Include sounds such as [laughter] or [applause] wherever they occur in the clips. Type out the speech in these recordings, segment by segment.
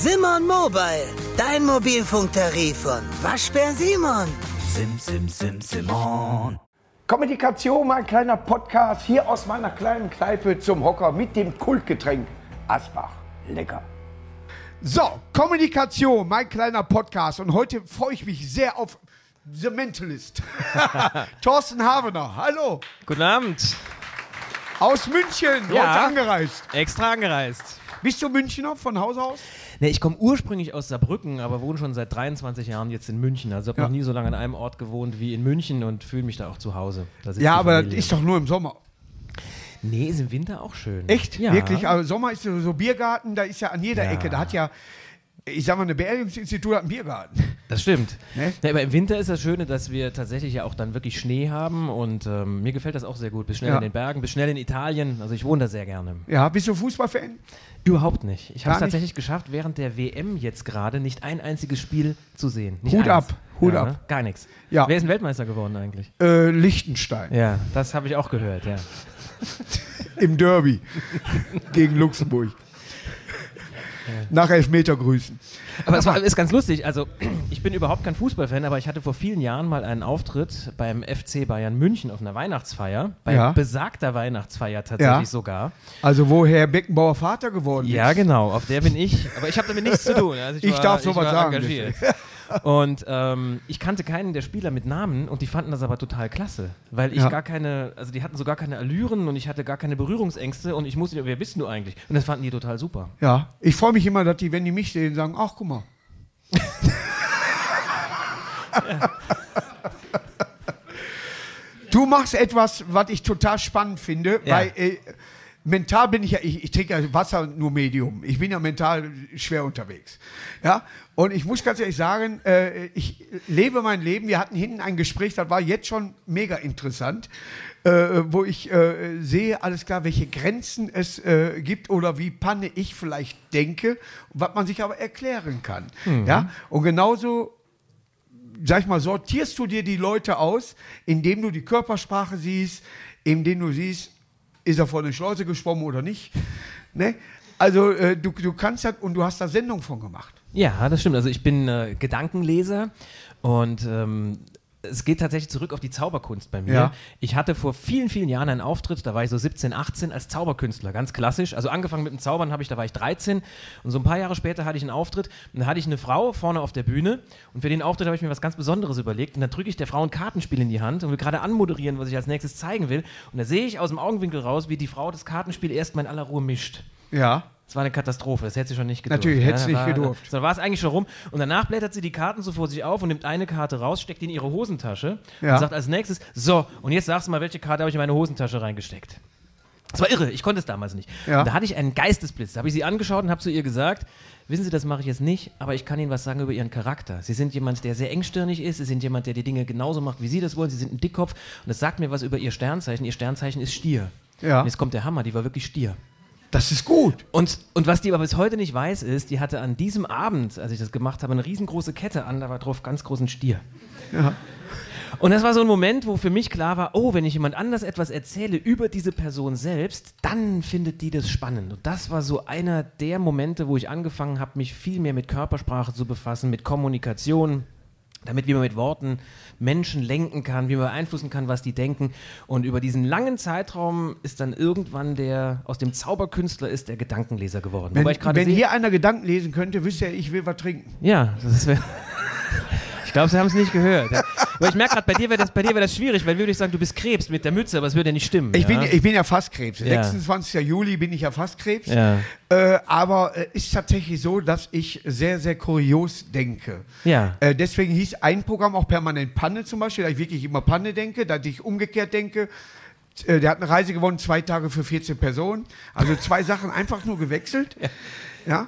Simon Mobile, dein Mobilfunktarif von Waschbär Simon. Sim, sim, sim, Simon. Kommunikation, mein kleiner Podcast hier aus meiner kleinen Kneipe zum Hocker mit dem Kultgetränk Asbach. Lecker. So, Kommunikation, mein kleiner Podcast. Und heute freue ich mich sehr auf The Mentalist. [laughs] Thorsten Havener, hallo. Guten Abend. Aus München, Ja. heute angereist. Extra angereist. Bist du Münchner von Haus aus? Nee, ich komme ursprünglich aus Saarbrücken, aber wohne schon seit 23 Jahren jetzt in München. Also habe Ja. noch nie so lange an einem Ort gewohnt wie in München und fühle mich da auch zu Hause. Ja, aber das ist doch nur im Sommer. Nee, ist im Winter auch schön. Echt? Ja. Wirklich? Also Sommer ist so so Biergarten, da ist ja an jeder Ja. Ecke. Da hat ja, ich sag mal, eine Beerdigungsinstitut hat einen Biergarten. Das stimmt. Ne? Ja, aber im Winter ist das Schöne, dass wir tatsächlich ja auch dann wirklich Schnee haben und ähm, mir gefällt das auch sehr gut. Bis schnell Ja. in den Bergen, bis schnell in Italien. Also ich wohne da sehr gerne. Ja, bist du Fußballfan? Überhaupt nicht. Ich habe es tatsächlich geschafft, während der WM jetzt gerade nicht ein einziges Spiel zu sehen. Nicht Hut eins. ab, Hut ja, ab. Ne? Gar nichts. Ja. Wer ist denn Weltmeister geworden eigentlich? Äh, Liechtenstein. Ja, das habe ich auch gehört, ja. [laughs] Im Derby gegen Luxemburg. Nach Elfmeter grüßen. Aber es war, ist ganz lustig. Also, [clears throat] ich bin überhaupt kein Fußballfan, aber ich hatte vor vielen Jahren mal einen Auftritt beim FC Bayern München auf einer Weihnachtsfeier. Bei Ja. besagter Weihnachtsfeier tatsächlich Ja. sogar. Also wo Herr Beckenbauer Vater geworden Ja, ist. genau, auf der bin ich. Aber ich habe damit nichts zu tun. Also Ich war, darf sowas sagen, Engagiert. Und ähm, ich kannte keinen der Spieler mit Namen und die fanden das aber total klasse, weil ich Ja. gar keine, also die hatten so gar keine Allüren und ich hatte gar keine Berührungsängste und ich musste, wer bist du eigentlich? Und das fanden die total super. Ja, ich freue mich immer, dass die, wenn die mich sehen, sagen, ach guck mal. [laughs] Du machst etwas, was ich total spannend finde, Ja. weil äh, mental bin ich ja, ich, ich trinke ja Wasser nur Medium. Ich bin ja mental schwer unterwegs. Ja, und ich muss ganz ehrlich sagen, äh, ich lebe mein Leben. Wir hatten hinten ein Gespräch, das war jetzt schon mega interessant, äh, wo ich äh, sehe, alles klar, welche Grenzen es äh, gibt oder wie Panne ich vielleicht denke, was man sich aber erklären kann. Ja, und genauso sag ich mal, sortierst du dir die Leute aus, indem du die Körpersprache siehst, indem du siehst, ist er vor eine Schleuse geschwommen oder nicht. Ne? Also äh, du, du kannst das und du hast da Sendung von gemacht. Ja, das stimmt. Also ich bin äh, Gedankenleser und ähm, es geht tatsächlich zurück auf die Zauberkunst bei mir. Ja. Ich hatte vor vielen, vielen Jahren einen Auftritt, da war ich so 17, 18 als Zauberkünstler, ganz klassisch. Also angefangen mit dem Zaubern habe ich, da war ich 13 und so ein paar Jahre später hatte ich einen Auftritt und da hatte ich eine Frau vorne auf der Bühne und für den Auftritt habe ich mir was ganz Besonderes überlegt und dann drücke ich der Frau ein Kartenspiel in die Hand und will gerade anmoderieren, was ich als nächstes zeigen will und da sehe ich aus dem Augenwinkel raus, wie die Frau das Kartenspiel erstmal in aller Ruhe mischt. Ja. Das war eine Katastrophe, das hätte sie schon nicht gedurft. Natürlich, hätte sie da nicht gedurft. So, da war es eigentlich schon rum. Und danach blättert sie die Karten so vor sich auf und nimmt eine Karte raus, steckt die in ihre Hosentasche Ja. und sagt als nächstes, so, und jetzt sagst du mal, welche Karte habe ich in meine Hosentasche reingesteckt. Das war irre, ich konnte es damals nicht. Ja. Da hatte ich einen Geistesblitz. Da habe ich sie angeschaut und habe zu ihr gesagt, wissen Sie, das mache ich jetzt nicht, aber ich kann Ihnen was sagen über Ihren Charakter. Sie sind jemand, der sehr engstirnig ist, Sie sind jemand, der die Dinge genauso macht, wie Sie das wollen, Sie sind ein Dickkopf und das sagt mir was über Ihr Sternzeichen. Ihr Sternzeichen ist Stier. Ja. Und jetzt kommt der Hammer, die war wirklich Stier. Das ist gut. Und, und was die aber bis heute nicht weiß, ist, die hatte an diesem Abend, als ich das gemacht habe, eine riesengroße Kette an, da war drauf ganz großen Stier. Ja. Und das war so ein Moment, wo für mich klar war, oh, wenn ich jemand anders etwas erzähle über diese Person selbst, dann findet die das spannend. Und das war so einer der Momente, wo ich angefangen habe, mich viel mehr mit Körpersprache zu befassen, mit Kommunikation, damit wie man mit Worten Menschen lenken kann, wie man beeinflussen kann, was die denken. Und über diesen langen Zeitraum ist dann irgendwann der aus dem Zauberkünstler ist der Gedankenleser geworden. Wenn, wenn hier einer Gedanken lesen könnte, wüsste er, ich will was trinken. ja, das wäre. [laughs] Ich glaube, Sie haben es nicht gehört. Ja. Aber ich merke gerade, bei dir wäre das, bei dir wär das schwierig, weil würde ich sagen, du bist Krebs mit der Mütze, aber es würde ja nicht stimmen. Ich, ja? bin, ich bin ja fast Krebs. Ja. 26. Juli bin ich ja fast Krebs. Ja. Äh, aber äh, ist tatsächlich so, dass ich sehr, sehr kurios denke. Ja. Äh, deswegen hieß ein Programm auch permanent Panne zum Beispiel, da ich wirklich immer Panne denke, da ich umgekehrt denke. Äh, Der hat eine Reise gewonnen, zwei Tage für 14 Personen. Also zwei Sachen einfach nur gewechselt. Ja.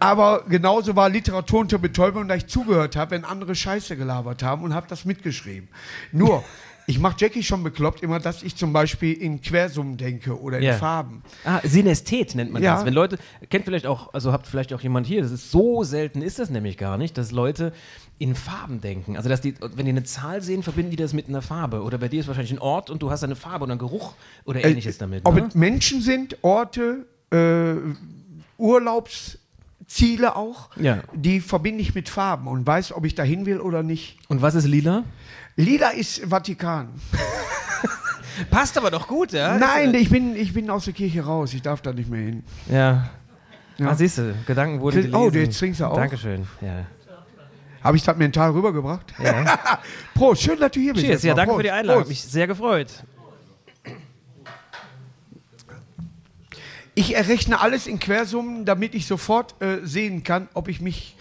Aber genauso war Literatur unter Betäubung, da ich zugehört habe, wenn andere Scheiße gelabert haben und habe das mitgeschrieben. Nur, [laughs] ich mache Jackie schon bekloppt immer, dass ich zum Beispiel in Quersummen denke oder in Ja. Farben. Ah, Synästhet nennt man Ja. das. Wenn Leute, kennt vielleicht auch, also habt vielleicht auch jemand hier, das ist so selten, ist das nämlich gar nicht, dass Leute in Farben denken. Also, dass die, wenn die eine Zahl sehen, verbinden die das mit einer Farbe. Oder bei dir ist wahrscheinlich ein Ort und du hast eine Farbe oder einen Geruch oder ähnliches damit. Ob ne? es Menschen sind, Orte, äh, Ziele auch, Ja. die verbinde ich mit Farben und weiß, ob ich dahin will oder nicht. Und was ist lila? Lila ist Vatikan. [laughs] Passt aber doch gut, ja? Nein, ich bin, ich bin aus der Kirche raus. Ich darf da nicht mehr hin. Ja. Ja. Ah, siehst du, Gedanken wurden Chris- gelesen. oh, jetzt trinkst du auch? Dankeschön. Ja. Habe ich das mental rübergebracht? ja. [laughs] Prost, schön, dass du hier bist. Cheers, ja, danke für die Einladung. Prost. mich sehr gefreut. Ich errechne alles in Quersummen, damit ich sofort äh, sehen kann, ob ich mich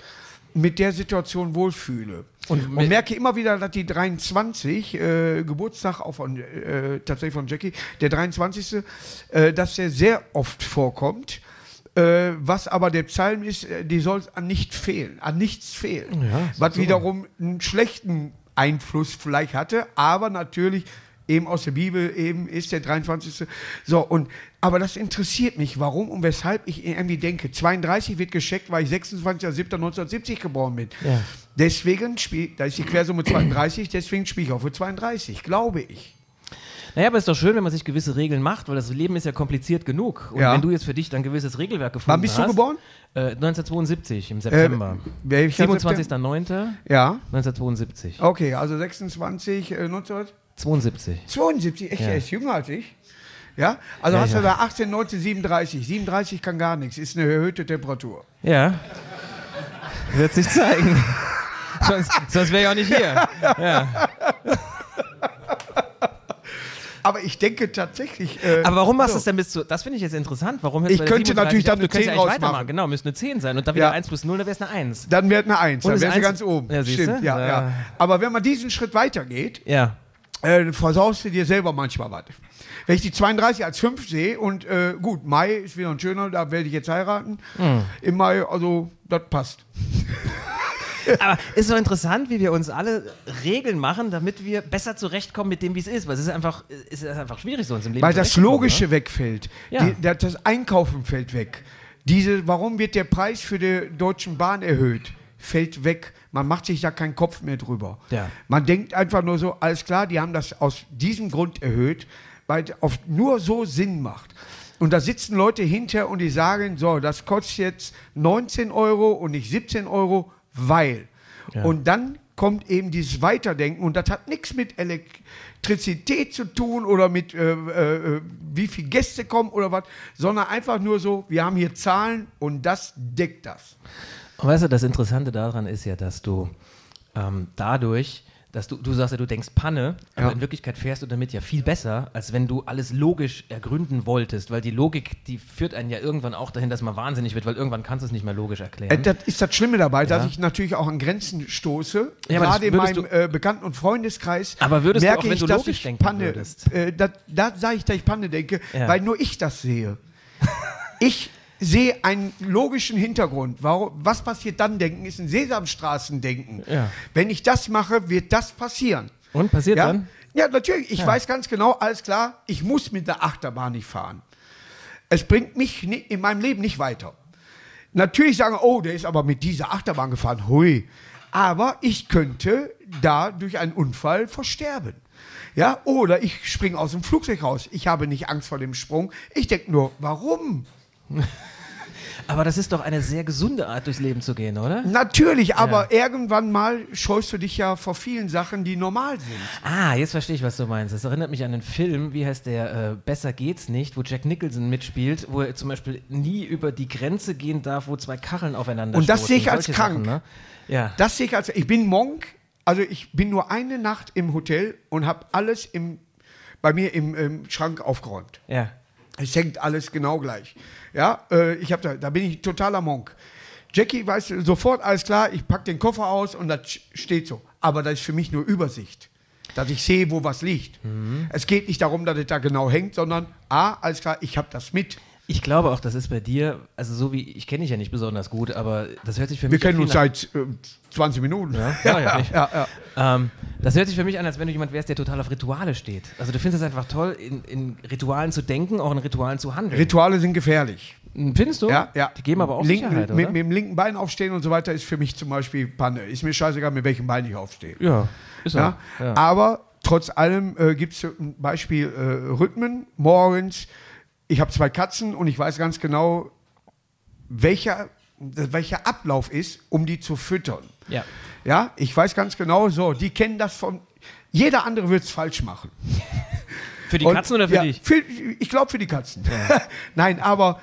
mit der Situation wohlfühle. Und Und, merke immer wieder, dass die 23, äh, Geburtstag auch von, äh, tatsächlich von Jackie, der 23., äh, dass der sehr oft vorkommt. Äh, was aber der Psalm ist, äh, die soll an nicht fehlen, an nichts fehlen. Ja, was wiederum einen schlechten Einfluss vielleicht hatte, aber natürlich eben aus der Bibel eben ist der 23. So, und, aber das interessiert mich, warum und weshalb ich irgendwie denke, 32 wird gescheckt, weil ich 26.07.1970 geboren bin. Ja. Deswegen spiel, da ist die Quersumme 32, deswegen spiele ich auch für 32, glaube ich. Naja, aber es ist doch schön, wenn man sich gewisse Regeln macht, weil das Leben ist ja kompliziert genug. Und Ja. wenn du jetzt für dich dann ein gewisses Regelwerk gefunden Wann bist hast. du geboren? Äh, 1972 im Äh, September. welcher 27.09.1972. Ja, okay, also 26, äh, 1972, 72. echt, Ja. er ist jünger als ich. Ja, also Ja, hast du da 18, 19, 37. 37 kann gar nichts, ist eine erhöhte Temperatur. Ja. Wird sich zeigen. [laughs] sonst sonst wäre ich auch nicht hier. Ja. Aber ich denke tatsächlich. Äh, Aber warum machst du so. es denn bis zu. Das finde ich jetzt interessant. Warum Ich könnte 37 natürlich dann eine könntest 10 ja eigentlich rausmachen. Genau, müsste eine 10 sein. Und dann wieder Ja. 1 plus 0, dann wäre es eine 1. Dann wäre eine 1, Und dann wäre sie Eins- ganz oben. Ja? Stimmt, Ja. ja. Aber wenn man diesen Schritt weitergeht, Ja. Äh, versaust du dir selber manchmal was. Wenn ich die 32 als 5 sehe und äh, gut, Mai ist wieder ein schöner, da werde ich jetzt heiraten. Hm. Im Mai, also das passt. [laughs] Aber ist so interessant, wie wir uns alle Regeln machen, damit wir besser zurechtkommen mit dem, wie es ist. Weil es ist einfach, es ist einfach schwierig, so uns im Leben Weil das Logische ne? wegfällt. Ja. Die, das, das Einkaufen fällt weg. Diese, warum wird der Preis für die Deutschen Bahn erhöht? Fällt weg. Man macht sich da keinen Kopf mehr drüber. Ja. Man denkt einfach nur so, alles klar, die haben das aus diesem Grund erhöht, weil es nur so Sinn macht. Und da sitzen Leute hinter und die sagen, so, das kostet jetzt 19 Euro und nicht 17 Euro, weil. Ja. Und dann kommt eben dieses Weiterdenken und das hat nichts mit Elektrizität zu tun oder mit äh, äh, wie viele Gäste kommen oder was, sondern einfach nur so, wir haben hier Zahlen und das deckt das. Und weißt du, das Interessante daran ist ja, dass du ähm, dadurch, dass du, du sagst ja, du denkst Panne, aber Ja. in Wirklichkeit fährst du damit ja viel besser, als wenn du alles logisch ergründen wolltest, weil die Logik, die führt einen ja irgendwann auch dahin, dass man wahnsinnig wird, weil irgendwann kannst du es nicht mehr logisch erklären. Äh, Das ist das Schlimme dabei, dass Ja. ich natürlich auch an Grenzen stoße. Ja, aber Gerade in meinem äh, Bekannten- und Freundeskreis. Aber würdest du merke auch, wenn ich, du dass logisch denken Panne, würdest? Äh, da sage ich, dass ich Panne denke, weil nur ich das sehe. [laughs] ich sehe einen logischen Hintergrund. Warum, was passiert dann denken, ist ein Sesamstraßendenken. Ja. Wenn ich das mache, wird das passieren. Und passiert Ja, dann? ja natürlich. Ich weiß ganz genau, alles klar, ich muss mit der Achterbahn nicht fahren. Es bringt mich in meinem Leben nicht weiter. Natürlich sagen, oh, der ist aber mit dieser Achterbahn gefahren, hui. Aber ich könnte da durch einen Unfall versterben. Ja, oder ich springe aus dem Flugzeug raus. Ich habe nicht Angst vor dem Sprung. Ich denke nur, warum? [laughs] Aber das ist doch eine sehr gesunde Art, durchs Leben zu gehen, oder? Natürlich, aber irgendwann mal scheust du dich ja vor vielen Sachen, die normal sind. Ah, jetzt verstehe ich, was du meinst. Das erinnert mich an einen Film, wie heißt der? Äh, Besser geht's nicht, wo Jack Nicholson mitspielt, wo er zum Beispiel nie über die Grenze gehen darf, wo zwei Karren aufeinander Und das stoßen. sehe ich als Solche krank. Sachen, ne? Ja. Das sehe ich als, ich bin Monk, also ich bin nur eine Nacht im Hotel und habe alles im, bei mir im, im Schrank aufgeräumt. ja. Es hängt alles genau gleich. Ja, äh, ich habe da, da bin ich totaler Monk. Jackie weiß sofort, alles klar, ich packe den Koffer aus und das steht so. Aber das ist für mich nur Übersicht, dass ich sehe, wo was liegt. Mhm. Es geht nicht darum, dass es da genau hängt, sondern, ah, alles klar, ich habe das mit. Ich glaube auch, das ist bei dir, also so wie, ich kenne dich ja nicht besonders gut, aber das hört sich für Wir mich ja kennen viel uns seit äh, 20 Minuten. Ja, ja, ja, [laughs] ja, ja. Ähm, das hört sich für mich an, als wenn du jemand wärst, der total auf Rituale steht. Also du findest es einfach toll, in, in Ritualen zu denken, auch in Ritualen zu handeln. Rituale sind gefährlich. Findest du? Ja, ja. Die geben aber auch linken, Sicherheit, mit, mit dem linken Bein aufstehen und so weiter ist für mich zum Beispiel Panne. Ist mir scheißegal, mit welchem Bein ich aufstehe. ja, ist Ja? Ja. Aber trotz allem äh, gibt es ein Beispiel äh, Rhythmen morgens. Ich habe zwei Katzen und ich weiß ganz genau, welcher welcher Ablauf ist, um die zu füttern. Ja. Ja, ich weiß ganz genau, so, die kennen das von. Jeder andere wird es falsch machen. [laughs] Für die Und- Katzen oder für ja, dich? Für, ich glaube für die Katzen. [laughs] Nein, aber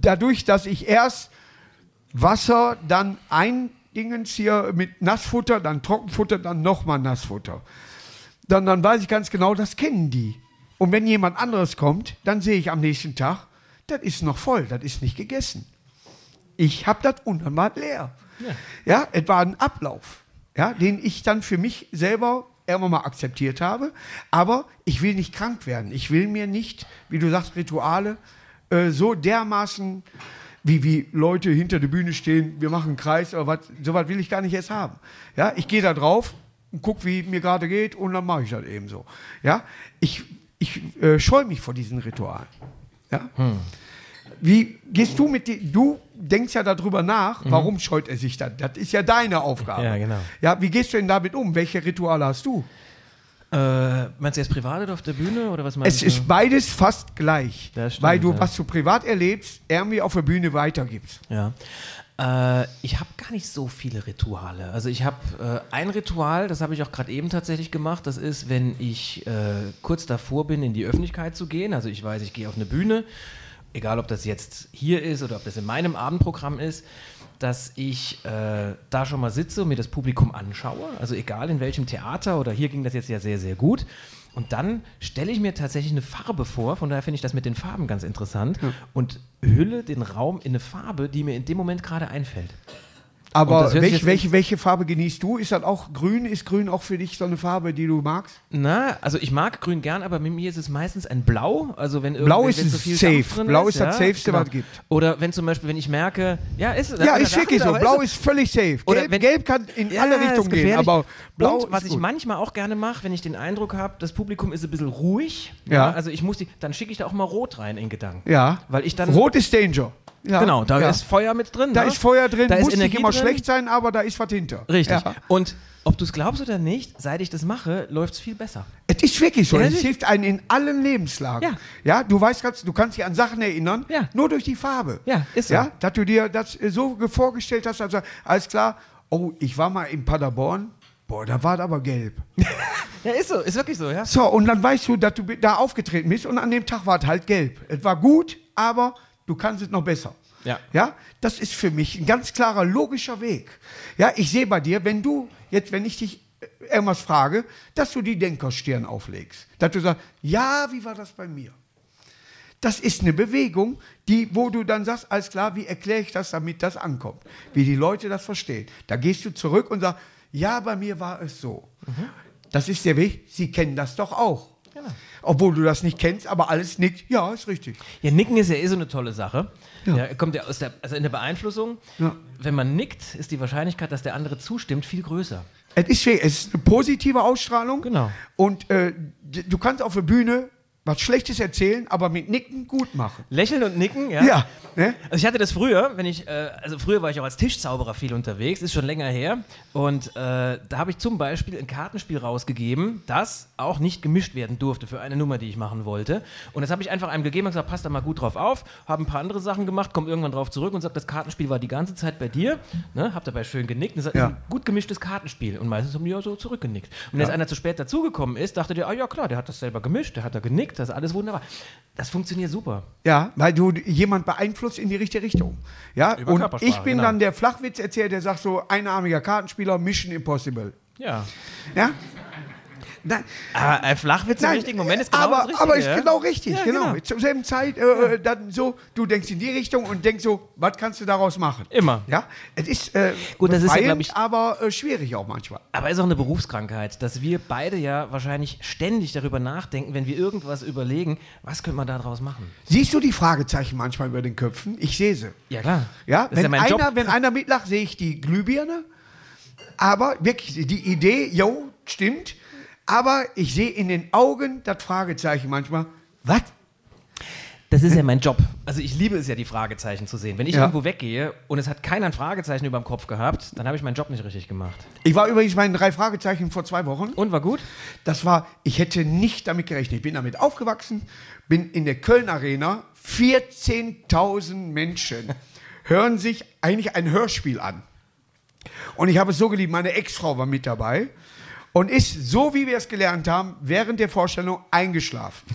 dadurch, dass ich erst Wasser, dann ein Dingens hier mit Nassfutter, dann Trockenfutter, dann nochmal Nassfutter. Dann, dann weiß ich ganz genau, das kennen die. Und wenn jemand anderes kommt, dann sehe ich am nächsten Tag, das ist noch voll, das ist nicht gegessen. Ich habe das unnormal leer. Ja. es war ein Ablauf, ja, den ich dann für mich selber irgendwann mal akzeptiert habe. Aber ich will nicht krank werden. Ich will mir nicht, wie du sagst, Rituale äh, so dermaßen, wie, wie Leute hinter der Bühne stehen, wir machen einen Kreis oder was, so was will ich gar nicht erst haben. Ja, ich gehe da drauf und gucke, wie mir gerade geht und dann mache ich das eben so. Ja, ich, ich äh, scheue mich vor diesen Ritualen. Ja. Wie gehst du mit die, du denkst ja darüber nach, warum scheut er sich dann? Das ist ja deine Aufgabe. Ja, genau. Ja, wie gehst du denn damit um? Welche Rituale hast du? Äh, meinst du jetzt privat oder auf der Bühne oder was meinst Es du? ist beides fast gleich, Das stimmt, weil du, ja. was du privat erlebst, irgendwie auf der Bühne weitergibst. Ja. Äh, ich habe gar nicht so viele Rituale. Also ich habe äh, ein Ritual, das habe ich auch gerade eben tatsächlich gemacht. Das ist, wenn ich äh, kurz davor bin, in die Öffentlichkeit zu gehen. Also ich weiß, ich gehe auf eine Bühne, egal ob das jetzt hier ist oder ob das in meinem Abendprogramm ist, dass ich äh, da schon mal sitze und mir das Publikum anschaue. Also egal in welchem Theater oder hier ging das jetzt ja sehr, sehr gut. Und dann stelle ich mir tatsächlich eine Farbe vor, von daher finde ich das mit den Farben ganz interessant und hülle den Raum in eine Farbe, die mir in dem Moment gerade einfällt. Aber welch, welche, welche Farbe genießt du? Ist das auch grün? Ist grün auch für dich so eine Farbe, die du magst? Na, also ich mag grün gern, aber mit mir ist es meistens ein Blau. Also wenn Blau irgendwie- ist so viel safe. Blau ist das ja, genau. Safeste, was es gibt. Oder wenn zum Beispiel, wenn ich merke, ja, ist es. Ja, ist wirklich so. Blau ist völlig safe. Oder Gelb, wenn- Gelb kann in Ja, alle ist Richtungen gehen, aber Blau Und was ist ich manchmal auch gerne mache, wenn ich den Eindruck habe, das Publikum ist ein bisschen ruhig, Ja. also ich muss die, dann schicke ich da auch mal Rot rein in Gedanken. Ja. Weil ich dann. Rot ist Danger. Ja. Genau, da ja. ist Feuer mit drin. Da ne? ist Feuer drin, da muss ist Energie nicht immer drin. schlecht sein, aber da ist was hinter. Richtig. Ja. Und ob du es glaubst oder nicht, seit ich das mache, läuft es viel besser. Es ist wirklich so. Ja, es hilft einem in allen Lebenslagen. Ja. ja du weißt ganz, du kannst dich an Sachen erinnern, Ja. nur durch die Farbe. Ja, ist so. Ja, dass du dir das äh, so ge- vorgestellt hast, also alles klar, oh, ich war mal in Paderborn, boah, da war das aber gelb. [laughs] Ja, ist so, ist wirklich so, ja. So, und dann weißt du, dass du da aufgetreten bist und an dem Tag war es halt gelb. Es war gut, aber du kannst es noch besser. Ja. Ja, das ist für mich ein ganz klarer, logischer Weg. Ja, ich sehe bei dir, wenn du jetzt, wenn ich dich äh, irgendwas frage, dass du die Denkerstirn auflegst. Dass du sagst, ja, wie war das bei mir? Das ist eine Bewegung, die, wo du dann sagst, alles klar, wie erkläre ich das, damit das ankommt? Wie die Leute das verstehen. Da gehst du zurück und sagst, ja, bei mir war es so. Das ist der Weg, sie kennen das doch auch. Obwohl du das nicht kennst, aber alles nickt, ja, ist richtig. Ja, Nicken ist ja eh so eine tolle Sache. Ja. Ja. kommt ja aus der, also in der Beeinflussung. Ja. Wenn man nickt, ist die Wahrscheinlichkeit, dass der andere zustimmt, viel größer. Es ist, es ist eine positive Ausstrahlung. Genau. Und äh, du kannst auf der Bühne was Schlechtes erzählen, aber mit Nicken gut machen. Lächeln und nicken, ja. Ja. ne? Also ich hatte das früher, wenn ich, äh, also früher war ich auch als Tischzauberer viel unterwegs, ist schon länger her. Und äh, da habe ich zum Beispiel ein Kartenspiel rausgegeben, das auch nicht gemischt werden durfte für eine Nummer, die ich machen wollte. Und das habe ich einfach einem gegeben und gesagt, passt da mal gut drauf auf, habe ein paar andere Sachen gemacht, komme irgendwann drauf zurück und sagt, das Kartenspiel war die ganze Zeit bei dir. Ne? Hab dabei schön genickt. Und ist Ja. ein gut gemischtes Kartenspiel. Und meistens haben die ja so zurückgenickt. Und wenn jetzt einer zu spät dazugekommen ist, dachte der, ah ja klar, der hat das selber gemischt, der hat da genickt, das ist alles wunderbar. Das funktioniert super. Ja, weil du jemand beeinflusst in die richtige Richtung. Ja, Über und ich bin genau. dann der Flachwitzerzähler, der sagt so, einarmiger Kartenspieler, Mission Impossible. Ja. Ja? Nein, Aber ein Flachwitz im Nein, richtigen Moment ist genau aber, das Richtige. aber ist ja? genau richtig, Ja, genau. genau. Zur selben Zeit, äh, dann so, du denkst in die Richtung und denkst so, was kannst du daraus machen? Immer. Ja, es ist äh, Gut, das ist ja, ich- aber äh, schwierig auch manchmal. Aber ist auch eine Berufskrankheit, dass wir beide ja wahrscheinlich ständig darüber nachdenken, wenn wir irgendwas überlegen, was könnte man daraus machen? Siehst du die Fragezeichen manchmal über den Köpfen? Ich sehe sie. Ja, klar. Ja, das ist ja wenn, mein einer, Job. wenn einer mitlacht, sehe ich die Glühbirne. Aber wirklich, die Idee, jo, stimmt. Aber ich sehe in den Augen das Fragezeichen manchmal. Was? Das ist ja mein Job. Also ich liebe es ja, die Fragezeichen zu sehen. Wenn ich Ja. irgendwo weggehe und es hat keiner ein Fragezeichen über dem Kopf gehabt, dann habe ich meinen Job nicht richtig gemacht. Ich war übrigens bei den drei Fragezeichen vor zwei Wochen. Und war gut? Das war, ich hätte nicht damit gerechnet. Ich bin damit aufgewachsen, bin in der Köln Arena, 14.000 Menschen [laughs] hören sich eigentlich ein Hörspiel an. Und ich habe es so geliebt, meine Ex-Frau war mit dabei und ist, so wie wir es gelernt haben, während der Vorstellung eingeschlafen.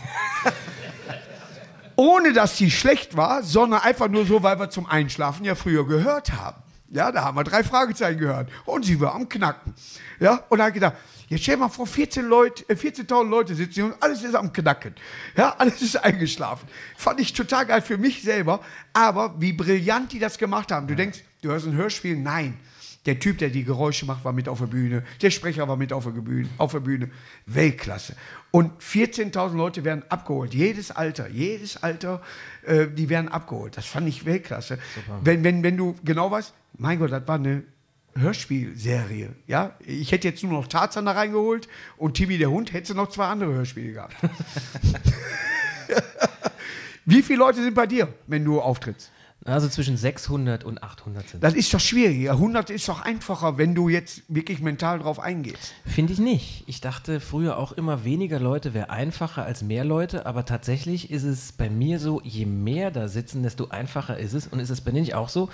[laughs] Ohne dass sie schlecht war, sondern einfach nur so, weil wir zum Einschlafen ja früher gehört haben. Ja, da haben wir drei Fragezeichen gehört. Und sie war am Knacken. Ja, und da hat gedacht, jetzt stell mal vor, 14 Leute, äh, 14.000 Leute sitzen hier und alles ist am Knacken. Ja, alles ist eingeschlafen. Fand ich total geil für mich selber. Aber wie brillant die das gemacht haben. Du denkst, du hörst ein Hörspiel? Nein. Der Typ, der die Geräusche macht, war mit auf der Bühne. Der Sprecher war mit auf der Bühne. Auf der Bühne. Weltklasse. Und 14.000 Leute werden abgeholt. Jedes Alter, jedes Alter, äh, die werden abgeholt. Das fand ich Weltklasse. Wenn, wenn, wenn du genau weißt, mein Gott, das war eine Hörspielserie. Ja? Ich hätte jetzt nur noch Tarzan da reingeholt und Timmy der Hund hätte noch zwei andere Hörspiele gehabt. [laughs] Wie viele Leute sind bei dir, wenn du auftrittst? Also zwischen 600 und 800 sind. Das ist doch schwierig. 100 ist doch einfacher, wenn du jetzt wirklich mental drauf eingehst. Finde ich nicht. Ich dachte früher auch immer, weniger Leute wäre einfacher als mehr Leute, aber tatsächlich ist es bei mir so, je mehr da sitzen, desto einfacher ist es. Und ist es bei dir nicht auch so,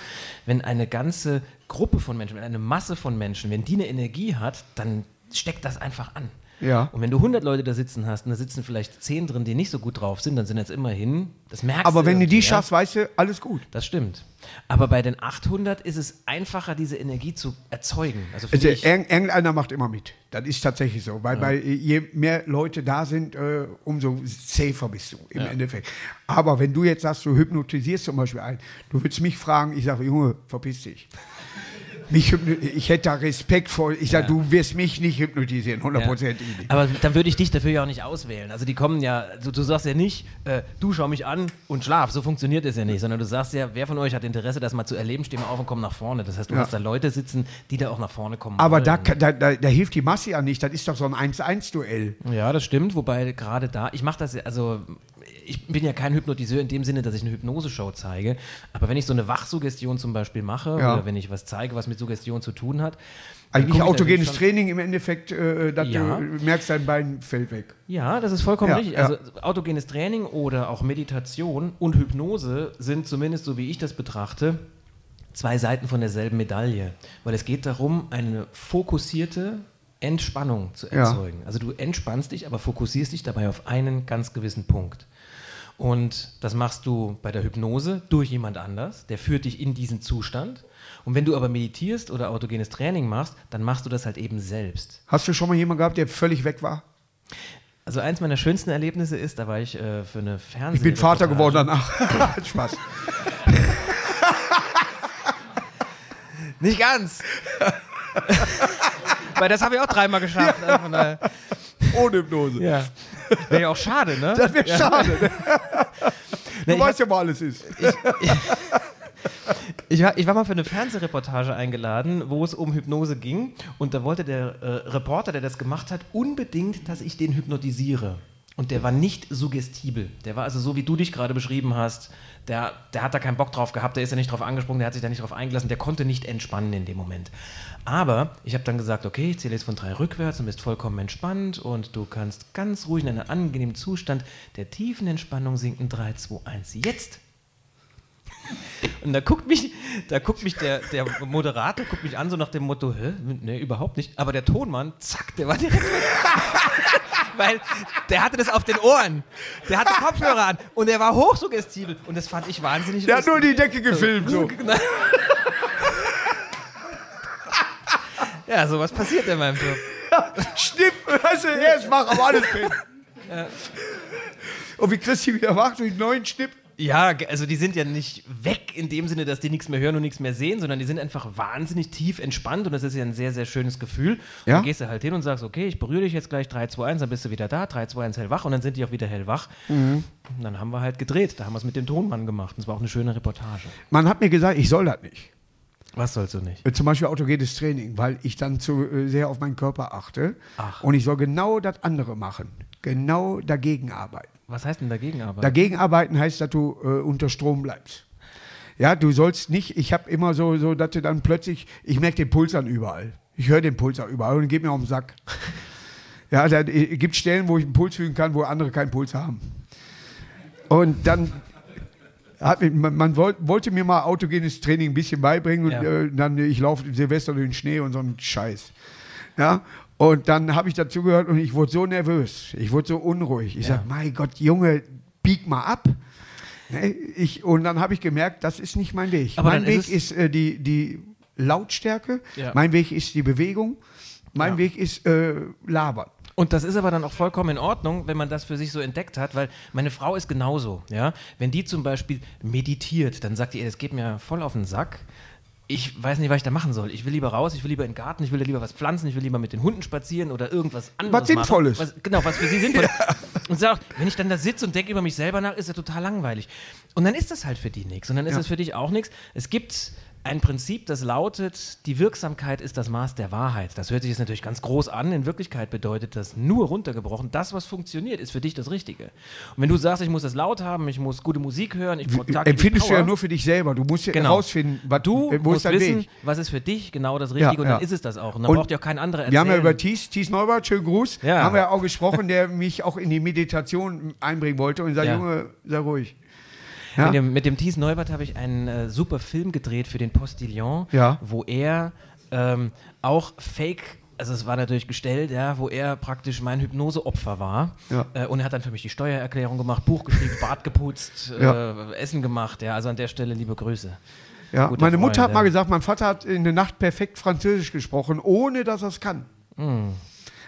wenn eine ganze Gruppe von Menschen, wenn eine Masse von Menschen, wenn die eine Energie hat, dann steckt das einfach an. Ja. Und wenn du 100 Leute da sitzen hast und da sitzen vielleicht 10 drin, die nicht so gut drauf sind, dann sind jetzt immerhin, das merkst Aber wenn du die irgendwie, schaffst, weißt du, alles gut. Das stimmt. Aber bei den 800 ist es einfacher, diese Energie zu erzeugen. Also, Also, ich, irg- irgendeiner macht immer mit. Das ist tatsächlich so. Weil bei, je mehr Leute da sind, äh, umso safer bist du im Endeffekt. Aber wenn du jetzt sagst, du hypnotisierst zum Beispiel einen, du würdest mich fragen, ich sage, Junge, verpiss dich. Mich ich hätte da Respekt vor. Ich sage, du wirst mich nicht hypnotisieren, hundertprozentig nicht. Aber dann würde ich dich dafür ja auch nicht auswählen. Also die kommen ja, du, du sagst ja nicht, äh, du schau mich an und schlaf. So funktioniert es ja nicht. Sondern du sagst ja, wer von euch hat Interesse, das mal zu erleben, steh mal auf und komm nach vorne. Das heißt, du Ja. hast da Leute sitzen, die da auch nach vorne kommen Aber da, da, da, da hilft die Masse ja nicht. Das ist doch so ein 1-1-Duell. Ja, das stimmt. Wobei gerade da, ich mache das ja, also ich bin ja kein Hypnotiseur in dem Sinne, dass ich eine Hypnoseshow zeige. Aber wenn ich so eine Wachsuggestion zum Beispiel mache Ja. oder wenn ich was zeige, was mit Suggestion zu tun hat, Eigentlich autogenes Training im Endeffekt, äh, dass Ja. du merkst, dein Bein fällt weg. Ja, das ist vollkommen Ja, richtig. ja. Also autogenes Training oder auch Meditation und Hypnose sind zumindest so wie ich das betrachte, zwei Seiten von derselben Medaille. Weil es geht darum, eine fokussierte Entspannung zu Ja. erzeugen. Also du entspannst dich, aber fokussierst dich dabei auf einen ganz gewissen Punkt. Und das machst du bei der Hypnose durch jemand anders, der führt dich in diesen Zustand. Und wenn du aber meditierst oder autogenes Training machst, dann machst du das halt eben selbst. Hast du schon mal jemanden gehabt, der völlig weg war? Also eins meiner schönsten Erlebnisse ist, da war ich äh, für eine Fernseh. Ich bin Vater geworden danach. [laughs] Spaß. [laughs] Nicht ganz. [laughs] Weil das habe ich auch dreimal geschafft. Also von daher- Ohne Hypnose. ja. Wäre ja auch schade, ne? Das wäre schade. [laughs] Ne? Nee, Du ich, weißt ja, wo alles ist. ich, war, ich war mal für eine Fernsehreportage eingeladen, wo es um Hypnose ging. Und da wollte der äh, Reporter, der das gemacht hat, unbedingt, dass ich den hypnotisiere. Und der war nicht suggestibel. Der war also so, wie du dich gerade beschrieben hast. Der, der hat da keinen Bock drauf gehabt, der ist ja nicht drauf angesprungen, der hat sich da nicht drauf eingelassen, der konnte nicht entspannen in dem Moment. Aber ich habe dann gesagt, okay, ich zähle jetzt von drei rückwärts und bist vollkommen entspannt und du kannst ganz ruhig in einen angenehmen Zustand der tiefen Entspannung sinken. 3, 2, 1, jetzt! Und da guckt mich, da guckt mich der, der Moderator, guckt mich an, so nach dem Motto, hä? Nee, überhaupt nicht. Aber der Tonmann, zack, der war direkt. Weil der hatte das auf den Ohren. Der hatte Kopfhörer an und der war hochsuggestibel. Und das fand ich wahnsinnig Der hat nur lustig. die Decke gefilmt. So. [laughs] Ja, sowas passiert in meinem Job. [laughs] Schnipp, weißt du, erst mach, aber alles filmen. Und wie die wieder wach durch einen neuen Schnipp? Ja, also die sind ja nicht weg in dem Sinne, dass die nichts mehr hören und nichts mehr sehen, sondern die sind einfach wahnsinnig tief entspannt und das ist ja ein sehr, sehr schönes Gefühl. Und Ja? Dann gehst du halt hin und sagst, okay, ich berühre dich jetzt gleich 3, 2, 1, dann bist du wieder da, 3, 2, 1 hellwach und dann sind die auch wieder hellwach. Mhm. Und dann haben wir halt gedreht, da haben wir es mit dem Tonmann gemacht und es war auch eine schöne Reportage. Man hat mir gesagt, ich soll das nicht. Was sollst du nicht? Äh, Zum Beispiel autogenes Training, weil ich dann zu äh, sehr auf meinen Körper achte. Ach. Und ich soll genau das andere machen. Genau dagegen arbeiten. Was heißt denn dagegen aber? Dagegen arbeiten heißt, dass du äh, unter Strom bleibst. Ja, du sollst nicht, ich habe immer so, so, dass du dann plötzlich, ich merke den Puls an überall. Ich höre den Puls an überall und geht mir auf den Sack. [laughs] Ja, da äh, gibt Stellen, wo ich einen Puls fühlen kann, wo andere keinen Puls haben. Und dann, hat, man, man wollt, wollte mir mal autogenes Training ein bisschen beibringen und Ja. äh, dann, ich laufe Silvester durch den Schnee und so einen Scheiß. Ja, und dann habe ich dazugehört und ich wurde so nervös, ich wurde so unruhig. Ich Ja. sag, mein Gott, Junge, bieg mal ab. Ne, Ich, und dann habe ich gemerkt, das ist nicht mein Weg. Aber mein Weg ist ist, äh, die, die Lautstärke, Ja. mein Weg ist die Bewegung, mein Ja. Weg ist äh, Labern. Und das ist aber dann auch vollkommen in Ordnung, wenn man das für sich so entdeckt hat, weil meine Frau ist genauso. Ja? Wenn die zum Beispiel meditiert, dann sagt die, ey, das geht mir voll auf den Sack. Ich weiß nicht, was ich da machen soll. Ich will lieber raus, ich will lieber in den Garten, ich will lieber was pflanzen, ich will lieber mit den Hunden spazieren oder irgendwas anderes. Sinnvolles. Machen. Was, genau, was für sie sinnvoll [laughs] ist. Und sagt, wenn ich dann da sitze und denke über mich selber nach, ist ja total langweilig. Und dann ist das halt für die nichts. Und dann ist Ja. es für dich auch nichts. Es gibt ein Prinzip, das lautet, die Wirksamkeit ist das Maß der Wahrheit. Das hört sich jetzt natürlich ganz groß an. In Wirklichkeit bedeutet das nur runtergebrochen, das, was funktioniert, ist für dich das Richtige. Und wenn du sagst, ich muss das laut haben, ich muss gute Musik hören, ich brauche Empfindest du ja nur für dich selber. Du musst ja Genau. herausfinden, was Du äh, wo musst wissen, Weg. was ist für dich genau das Richtige Ja, und dann ja. ist es das auch. Und dann Und braucht ja auch kein anderer erzählen. Wir haben ja über Thies, Thies Neubert, schönen Gruß, Ja. haben wir ja auch gesprochen, der [laughs] mich auch in die Meditation einbringen wollte und sagt. Junge, sei ruhig. Ja? Mit dem, mit dem Thies Neubert habe ich einen äh, super Film gedreht für den Postillon, Ja. wo er ähm, auch Fake, also es war natürlich gestellt, ja, wo er praktisch mein Hypnoseopfer war. Ja. Äh, und er hat dann für mich die Steuererklärung gemacht, Buch geschrieben, Bart geputzt, [laughs] Ja. äh, Essen gemacht. Ja, also an der Stelle liebe Grüße. Ja, Guter meine Mutter Freund, hat mal gesagt, mein Vater hat in der Nacht perfekt Französisch gesprochen, ohne dass er es kann. Hm.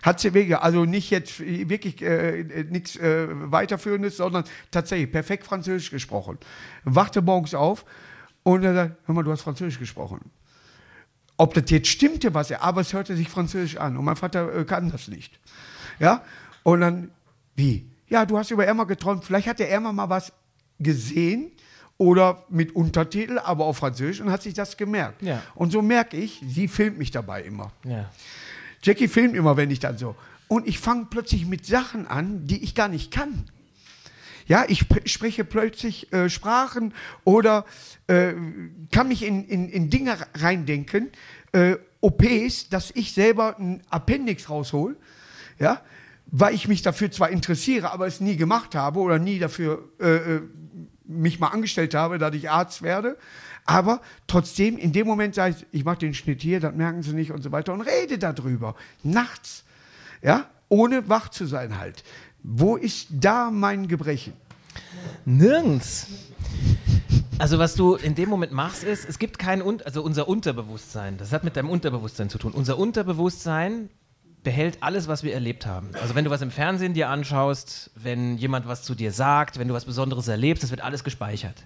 Hat sie Wege, also nicht jetzt wirklich äh, nichts äh, weiterführendes, sondern tatsächlich perfekt Französisch gesprochen. Wachte morgens auf und er sagt, hör mal, du hast Französisch gesprochen. Ob das jetzt stimmte, was er, aber es hörte sich Französisch an und mein Vater äh, kann das nicht. Ja, und dann, wie? Ja, du hast über Emma geträumt, vielleicht hat der Emma mal was gesehen oder mit Untertitel, aber auf Französisch und hat sich das gemerkt. Ja. Und so merke ich, sie filmt mich dabei immer. Ja. Jackie filmt immer, wenn ich dann so. Und ich fange plötzlich mit Sachen an, die ich gar nicht kann. Ja, ich pr- spreche plötzlich äh, Sprachen oder äh, kann mich in, in, in Dinge reindenken, äh, OPs, dass ich selber ein Appendix raushol, ja, weil ich mich dafür zwar interessiere, aber es nie gemacht habe oder nie dafür äh, äh, mich mal angestellt habe, dass ich Arzt werde. Aber trotzdem, in dem Moment sage ich, ich mache den Schnitt hier, das merken sie nicht und so weiter und rede darüber. Nachts. Ja, ohne wach zu sein halt. Wo ist da mein Gebrechen? Nirgends. Also was du in dem Moment machst, ist, es gibt kein, Un also unser Unterbewusstsein, das hat mit deinem Unterbewusstsein zu tun. Unser Unterbewusstsein behält alles, was wir erlebt haben. Also wenn du was im Fernsehen dir anschaust, wenn jemand was zu dir sagt, wenn du was Besonderes erlebst, das wird alles gespeichert.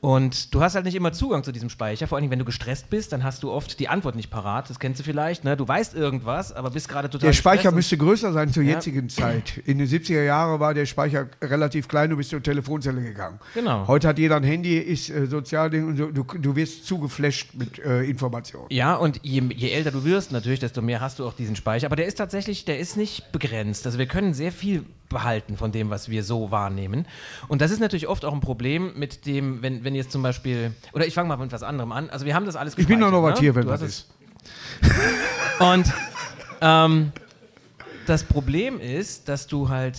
Und du hast halt nicht immer Zugang zu diesem Speicher, vor allem wenn du gestresst bist, dann hast du oft die Antwort nicht parat, das kennst du vielleicht, ne? du weißt irgendwas, aber bist gerade total Der Speicher müsste größer sein zur Ja. jetzigen Zeit. In den 70er Jahren war der Speicher relativ klein, du bist zur Telefonzelle gegangen. Genau. Heute hat jeder ein Handy, ist äh, Sozialding und du, du, du wirst zugeflasht mit äh, Informationen. Ja, und je, je älter du wirst, natürlich, desto mehr hast du auch diesen Speicher. Aber der ist tatsächlich, der ist nicht begrenzt. Also wir können sehr viel behalten von dem, was wir so wahrnehmen. Und das ist natürlich oft auch ein Problem mit dem, wenn, wenn jetzt zum Beispiel, oder ich fange mal mit was anderem an. Also wir haben das alles Ich bin doch noch was ne? hier, wenn hast ist. Und ähm, das Problem ist, dass du halt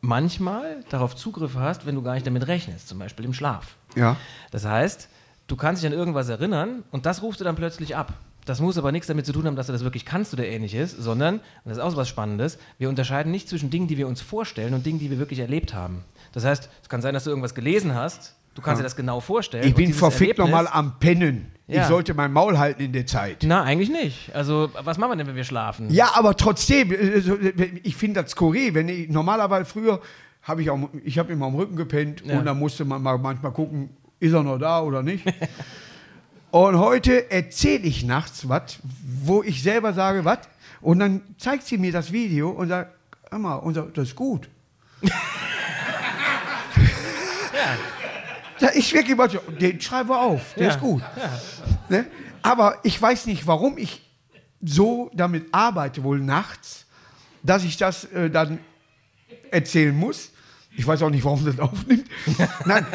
manchmal darauf Zugriff hast, wenn du gar nicht damit rechnest, zum Beispiel im Schlaf. Ja. Das heißt, du kannst dich an irgendwas erinnern und das rufst du dann plötzlich ab. Das muss aber nichts damit zu tun haben, dass du das wirklich kannst oder ähnliches, sondern, und das ist auch was Spannendes, wir unterscheiden nicht zwischen Dingen, die wir uns vorstellen und Dingen, die wir wirklich erlebt haben. Das heißt, es kann sein, dass du irgendwas gelesen hast, du kannst dir das genau vorstellen. Ich bin verfickt nochmal am Pennen. Ja. Ich sollte mein Maul halten in der Zeit. Na, eigentlich nicht. Also, was machen wir denn, wenn wir schlafen? Ja, aber trotzdem, äh, so, äh, ich finde das skurril. Wenn ich, normalerweise früher habe ich auch, ich habe immer am Rücken gepennt Ja. und dann musste man mal manchmal gucken, ist er noch da oder nicht. [laughs] und heute erzähle ich nachts was, wo ich selber sage, was, und dann zeigt sie mir das Video und sagt, hör mal, und sagt, das ist gut. [laughs] Da ich wirklich so, den schreiben wir auf, der Ja. ist gut. Ne? Aber ich weiß nicht, warum ich so damit arbeite, wohl nachts, dass ich das äh, dann erzählen muss. Ich weiß auch nicht, warum das [laughs] aufnimmt. Nein.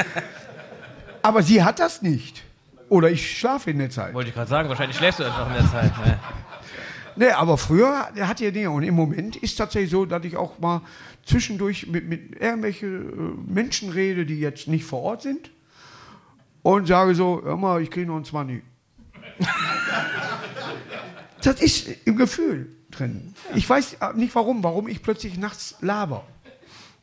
Aber sie hat das nicht. Oder ich schlafe in der Zeit. Wollte ich gerade sagen, wahrscheinlich schläfst du einfach in der Zeit. Ne? Nee, aber früher hat ja Dinge. Und im Moment ist tatsächlich so, dass ich auch mal zwischendurch mit, mit irgendwelchen äh, Menschen rede, die jetzt nicht vor Ort sind. Und sage so, hör mal, ich kriege noch ein 20. [laughs] das ist im Gefühl drin. Ich weiß nicht warum, warum ich plötzlich nachts laber.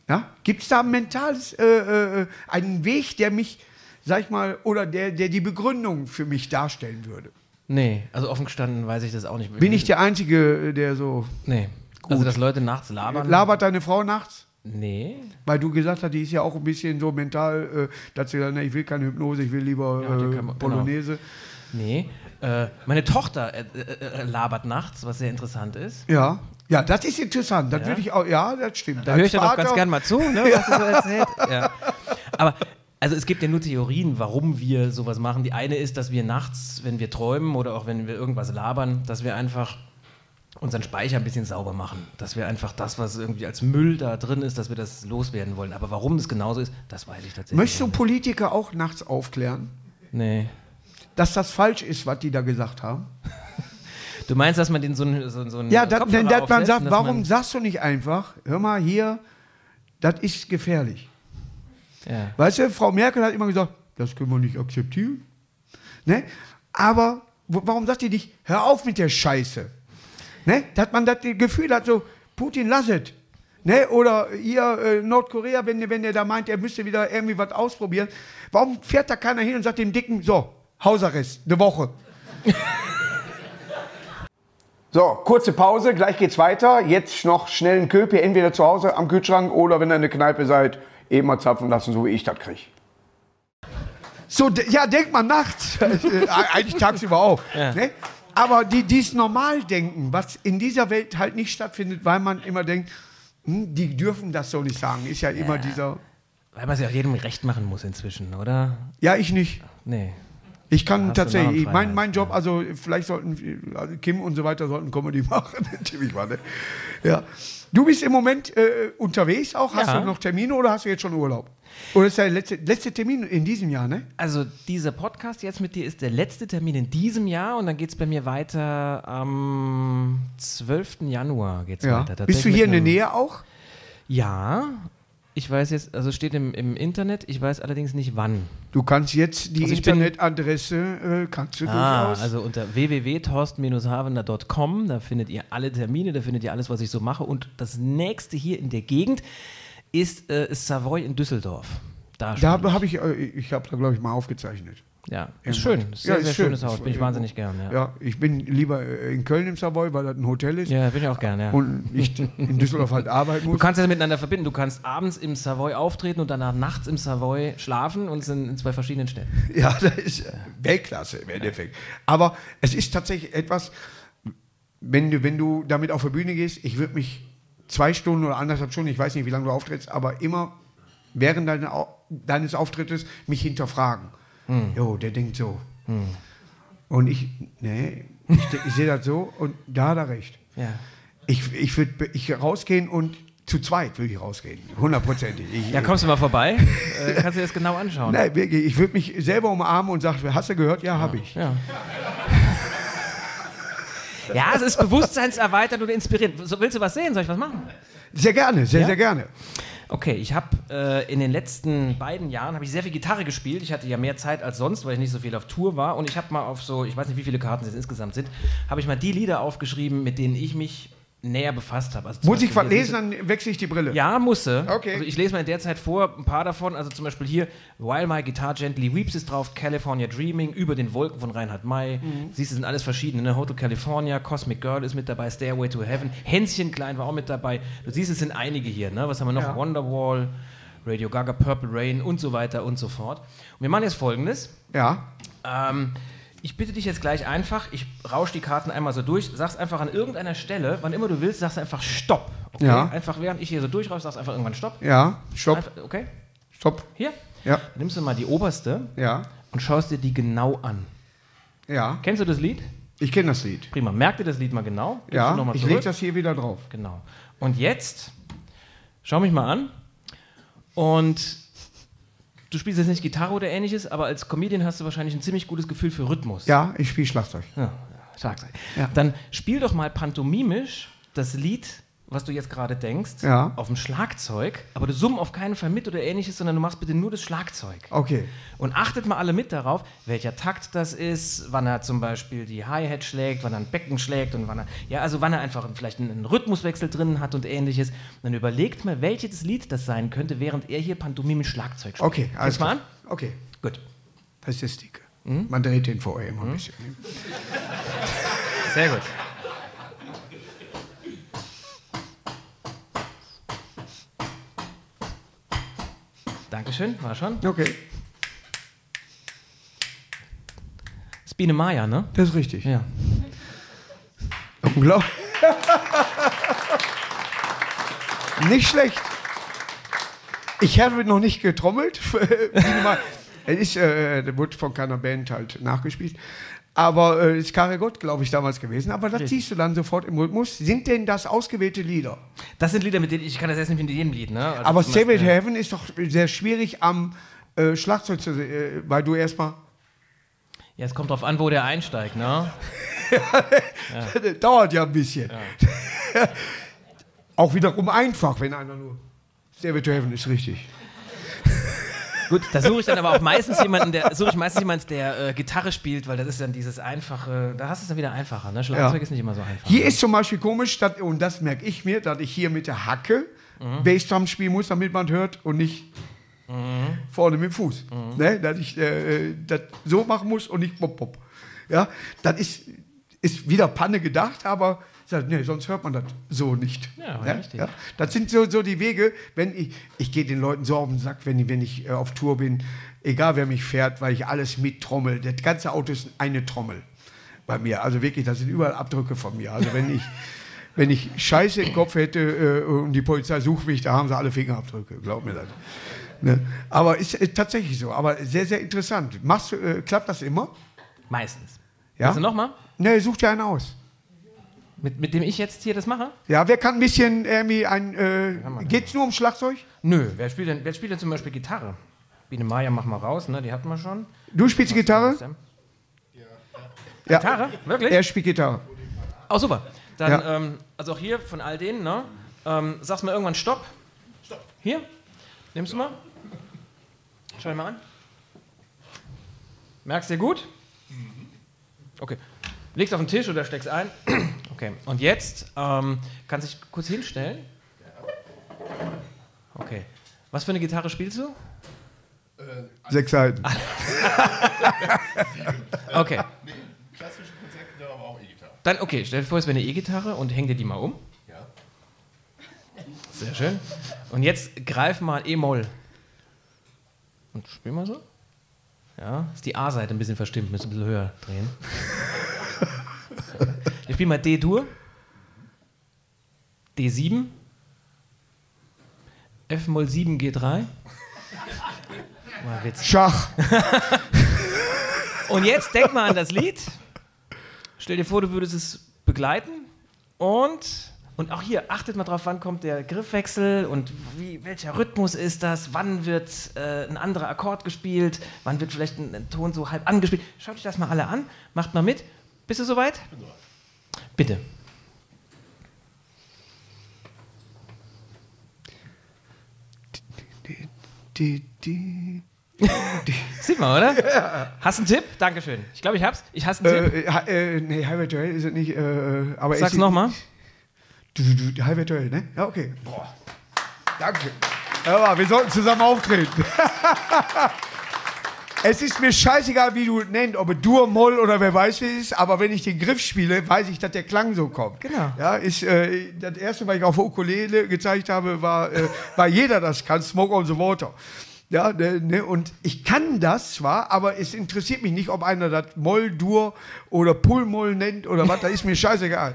Ja? Gibt es da mentales, äh, äh, einen Weg, der mich, sag ich mal, oder der, der die Begründung für mich darstellen würde? Nee, also offen gestanden weiß ich das auch nicht. Bin ich der Einzige, der so. Nee. Also, dass Leute nachts labern? Labert deine Frau nachts? Nee. Weil du gesagt hast, die ist ja auch ein bisschen so mental, äh, dass sie sagt, nee, ich will keine Hypnose, ich will lieber Ja, äh, man- Polonaise. Nee. Äh, meine Tochter äh, äh, äh, labert nachts, was sehr interessant ist. Ja. Ja, das ist interessant. Das Ja? würde ich auch, ja, das stimmt. Da höre ich dann auch ganz gern mal zu, ne, was du so erzählt. [laughs] Ja. Aber also es gibt ja nur Theorien, warum wir sowas machen. Die eine ist, dass wir nachts, wenn wir träumen oder auch wenn wir irgendwas labern, dass wir einfach unseren Speicher ein bisschen sauber machen. Dass wir einfach das, was irgendwie als Müll da drin ist, dass wir das loswerden wollen. Aber warum das genauso ist, das weiß ich tatsächlich Möchtest du. Politiker auch nachts aufklären, Nee. dass das falsch ist, was die da gesagt haben? [laughs] Du meinst, dass man den so einen so, so einen Ja, dat, denn, dass man sagt, warum man- sagst du nicht einfach, hör mal hier, das ist gefährlich. Ja. Weißt du, Frau Merkel hat immer gesagt, das können wir nicht akzeptieren. Ne? Aber warum sagt ihr nicht, hör auf mit der Scheiße? Ne? Dass man das Gefühl hat, so, Putin lasset. Ne? Oder hier äh, Nordkorea, wenn, wenn der da meint, er müsste wieder irgendwie was ausprobieren. Warum fährt da keiner hin und sagt dem Dicken, so, Hausarrest, eine Woche. [laughs] So, kurze Pause, gleich geht's weiter. Jetzt noch schnell einen Köpi, entweder zu Hause am Kühlschrank oder wenn ihr in der Kneipe seid, eben mal zapfen lassen, so wie ich das kriege. So, ja, denkt man nachts. [laughs] Äh, Eigentlich tagsüber auch. Ja. Ne? Aber die, dieses Normaldenken, was in dieser Welt halt nicht stattfindet, weil man immer denkt, hm, die dürfen das so nicht sagen, ist ja immer dieser. Weil man es ja auch jedem recht machen muss inzwischen, oder? Ja, ich nicht. Nee. Ich kann tatsächlich, mein, mein Job, also vielleicht sollten also Kim und so weiter sollten Comedy [laughs] machen, tippe ich mal. Ne? Ja. Du bist im Moment äh, unterwegs auch, hast Ja. du noch Termine oder hast du jetzt schon Urlaub? Oder ist der letzte, letzte Termin in diesem Jahr, ne? Also dieser Podcast jetzt mit dir ist der letzte Termin in diesem Jahr und dann geht es bei mir weiter am 12. Januar geht's Ja. weiter. Bist du hier in der Nähe auch? Ja. Ich weiß jetzt, also steht im, im Internet, ich weiß allerdings nicht wann. Du kannst jetzt die Also Internetadresse, äh, kannst du Ah, durchaus. also unter www.torsten-havender.com, da findet ihr alle Termine, da findet ihr alles, was ich so mache. Und das nächste hier in der Gegend ist äh, Savoy in Düsseldorf. Da, da spiele ich. habe ich, äh, ich habe da glaube ich mal aufgezeichnet. Ja, ist schön. Ist sehr, Ja, ist sehr schön. schönes Haus. Bin ich wahnsinnig gern. Ja, Ja, ich bin lieber äh, in Köln im Savoy, weil das ein Hotel ist ja bin ich auch gern. Ja. und ich in Düsseldorf halt arbeiten Du muss. kannst das miteinander verbinden. Du kannst abends im Savoy auftreten und danach nachts im Savoy schlafen und sind in zwei verschiedenen Städten. [laughs] Ja, das ist äh, Weltklasse im Endeffekt. Aber es ist tatsächlich etwas, wenn du, wenn du damit auf die Bühne gehst, ich würde mich zwei Stunden oder anderthalb Stunden, ich weiß nicht, wie lange du auftrittst, aber immer während deines Auftrittes mich hinterfragen. Jo, der denkt so. Und ich, nee, ich, ich sehe das so und da hat er recht. Ja. Ich, ich würde ich rausgehen und zu zweit würde ich rausgehen. Hundertprozentig. Ich- Ja, kommst du mal vorbei? [laughs] äh, kannst du dir das genau anschauen. Nein, wirklich, ich würde mich selber umarmen und sagen, hast du gehört? Ja, habe ich. Ja. [laughs] Ja, es ist bewusstseinserweiternd und inspirierend. Willst du was sehen? Soll ich was machen? Sehr gerne, sehr, Ja? sehr gerne. Okay, ich habe äh, in den letzten beiden Jahren habe ich sehr viel Gitarre gespielt. Ich hatte ja mehr Zeit als sonst, weil ich nicht so viel auf Tour war. Und ich habe mal auf so, ich weiß nicht, wie viele Karten es insgesamt sind, habe ich mal die Lieder aufgeschrieben, mit denen ich mich näher befasst habe. Also Muss ich Beispiel was hier lesen, dann wechsle ich die Brille. Ja, musste. Okay. Also ich lese mal in der Zeit vor, ein paar davon. Also zum Beispiel hier, While My Guitar Gently Weeps ist drauf, California Dreaming, Über den Wolken von Reinhard May. Mhm. Siehst du, sind alles verschiedene. Ne? Hotel California, Cosmic Girl ist mit dabei, Stairway to Heaven, Hänschen Klein war auch mit dabei. Du siehst, es sind einige hier. Ne? Was haben wir noch? Ja. Wonderwall, Radio Gaga, Purple Rain und so weiter und so fort. Und wir machen jetzt folgendes. Ja. Ähm, ich bitte dich jetzt gleich einfach, ich rausche die Karten einmal so durch, sagst einfach an irgendeiner Stelle, wann immer du willst, sagst du einfach Stopp. Okay? Ja. Einfach während ich hier so durchrausche, sagst du einfach irgendwann Stopp. Ja. Stopp. Einfach, okay? Stopp. Hier. Ja. Dann nimmst du mal die oberste Ja. und schaust dir die genau an. Ja. Kennst du das Lied? Ich kenne das Lied. Prima. Merk dir das Lied mal genau. Gibst Ja. mal Ich lege das hier wieder drauf. Genau. Und jetzt, schau mich mal an. Und du spielst jetzt nicht Gitarre oder ähnliches, aber als Comedian hast du wahrscheinlich ein ziemlich gutes Gefühl für Rhythmus. Ja, ich spiele Schlagzeug. Ja, Schlagzeug. Ja. Dann spiel doch mal pantomimisch das Lied, was du jetzt gerade denkst, Ja. auf dem Schlagzeug, aber du summ auf keinen Fall mit oder ähnliches, sondern du machst bitte nur das Schlagzeug. Okay. Und achtet mal alle mit darauf, welcher Takt das ist, wann er zum Beispiel die Hi-Hat schlägt, wann er ein Becken schlägt und wann er, ja, also wann er einfach vielleicht einen, Rhythmuswechsel drin hat und ähnliches. Und dann überlegt mal, welches Lied das sein könnte, während er hier pantomimisch Schlagzeug spielt. Okay, alles klar. Okay. Gut. Das ist der Stick. Man dreht den vorher immer ein bisschen. ne? Sehr gut. Dankeschön, war schon. Okay, Das ist Biene Maya, ne? das ist richtig. Ja. Unglaublich. nicht schlecht. Ich habe noch nicht getrommelt. es ist, äh, der wurde von keiner Band halt nachgespielt. Aber äh, ist Karel Gott, glaube ich, damals gewesen. Aber das siehst du dann sofort im Rhythmus. Sind denn das ausgewählte Lieder? Das sind Lieder, mit denen ich kann das jetzt nicht mit jedem Lied, ne? Also Aber Save Heaven ist doch sehr schwierig am äh, Schlagzeug zu sehen, äh, weil du erstmal. Ja, es kommt drauf an, wo der einsteigt, ne? [laughs] Dauert ja ein bisschen. [laughs] Auch wiederum einfach, wenn einer nur. Save It Heaven ist richtig. Gut, da suche ich dann aber auch meistens jemanden, der suche ich meistens jemanden, der äh, Gitarre spielt, weil das ist dann dieses einfache, da hast du es dann wieder einfacher, ne? Schlagzeug Ja. ist nicht immer so einfach. Hier ist zum Beispiel komisch, dass, und das merke ich mir, dass ich hier mit der Hacke Bassdrum spielen muss, damit man hört und nicht vorne mit dem Fuß. Ne? Dass ich äh, das so machen muss und nicht pop pop. Ja, das ist, ist wieder Panne gedacht, aber ich sag, nee, sonst hört man das so nicht. Ja, Ne? richtig. Ja? Das sind so, so die Wege, wenn ich, ich gehe den Leuten so auf den Sack, wenn ich, wenn ich äh, auf Tour bin, egal wer mich fährt, weil ich alles mittrommel. Das ganze Auto ist eine Trommel bei mir. Also wirklich, das sind überall Abdrücke von mir. Also wenn ich, [laughs] wenn ich Scheiße im Kopf hätte äh, und die Polizei sucht mich, da haben sie alle Fingerabdrücke, glaub mir das. Ne? Aber ist, ist tatsächlich so. Aber sehr, sehr interessant. Machst äh, klappt das immer? Meistens. Ja? Du nochmal? Ne, such dir einen aus. Mit, mit dem ich jetzt hier das mache? Ja, wer kann ein bisschen irgendwie ein. Äh, geht's nur um Schlagzeug? Nö, wer spielt denn, wer spielt denn zum Beispiel Gitarre? Biene Maya, mach mal raus, ne? Die hatten wir schon. Du spielst Gitarre? Sam? Ja. Gitarre? Wirklich? Er spielt Gitarre. Oh, super. Dann, Ja. ähm, also auch hier von all denen, ne? Ähm, sagst mal irgendwann Stopp. Stopp. Hier? Nimmst du mal? Schau dir mal an. Merkst du dir gut? Okay. Legst auf den Tisch oder steckst ein. Okay. Und jetzt ähm, kannst du dich kurz hinstellen. Okay. Was für eine Gitarre spielst du? Sechs Seiten. [laughs] Okay. Klassische Konzertgitarre, aber auch E-Gitarre. Dann, okay, stell dir vor, es wäre eine E-Gitarre und häng dir die mal um. Ja. Sehr schön. Und jetzt greif mal E-Moll. Und spiel mal so. Ja, ist die A-Seite ein bisschen verstimmt, müssen ein bisschen höher drehen. Ich spiel mal D-Dur. D7. F-Moll 7 G3. Mal Witz. Schach. Und jetzt denk mal an das Lied. Stell dir vor, du würdest es begleiten. Und, und auch hier, achtet mal drauf, wann kommt der Griffwechsel und wie, welcher Rhythmus ist das? Wann wird äh, ein anderer Akkord gespielt? Wann wird vielleicht ein, ein Ton so halb angespielt? Schaut euch das mal alle an. Macht mal mit. Bist du soweit? Bitte. Die, die. [laughs] Sieht man, oder? Hast du einen Tipp? Dankeschön. Ich glaube, ich hab's. Ich hasse einen Tipp. Äh, ha- äh, nee, Highway to Hell ist es nicht. Äh, aber Sag's nochmal. Highway to Hell, ne? Ja, okay. Boah. Danke. Ja, wir sollten zusammen auftreten. [laughs] es ist mir scheißegal, wie du es nennst, ob es Dur, Moll oder wer weiß wie es ist, aber wenn ich den Griff spiele, weiß ich, dass der Klang so kommt. Genau. Ja, ist, äh, das erste, was ich auf der Ukulele gezeigt habe, war, äh, weil jeder das kann, Smoke on the Water. Ja, ne, ne, und ich kann das zwar, aber es interessiert mich nicht, ob einer das Moll, Dur oder Pull-Moll nennt oder was, das ist mir scheißegal.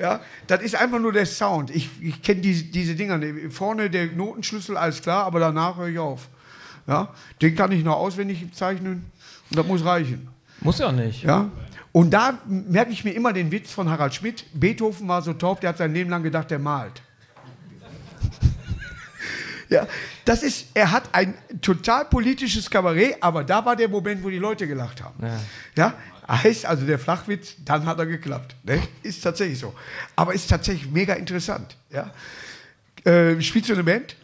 Ja, das ist einfach nur der Sound. Ich, ich kenne diese, diese Dinger. ne, Vorne der Notenschlüssel, alles klar, aber danach höre ich auf. Ja, den kann ich noch auswendig zeichnen und das muss reichen. Muss ja nicht. Ja? Und da merke ich mir immer den Witz von Harald Schmidt. Beethoven war so taub, der hat sein Leben lang gedacht, der malt. [laughs] Ja, das ist, er hat ein total politisches Kabarett, aber da war der Moment, wo die Leute gelacht haben. Ja, heißt also der Flachwitz, dann hat er geklappt. Ne? Ist tatsächlich so. Aber ist tatsächlich mega interessant. Ja? Äh, spielst du eine Band?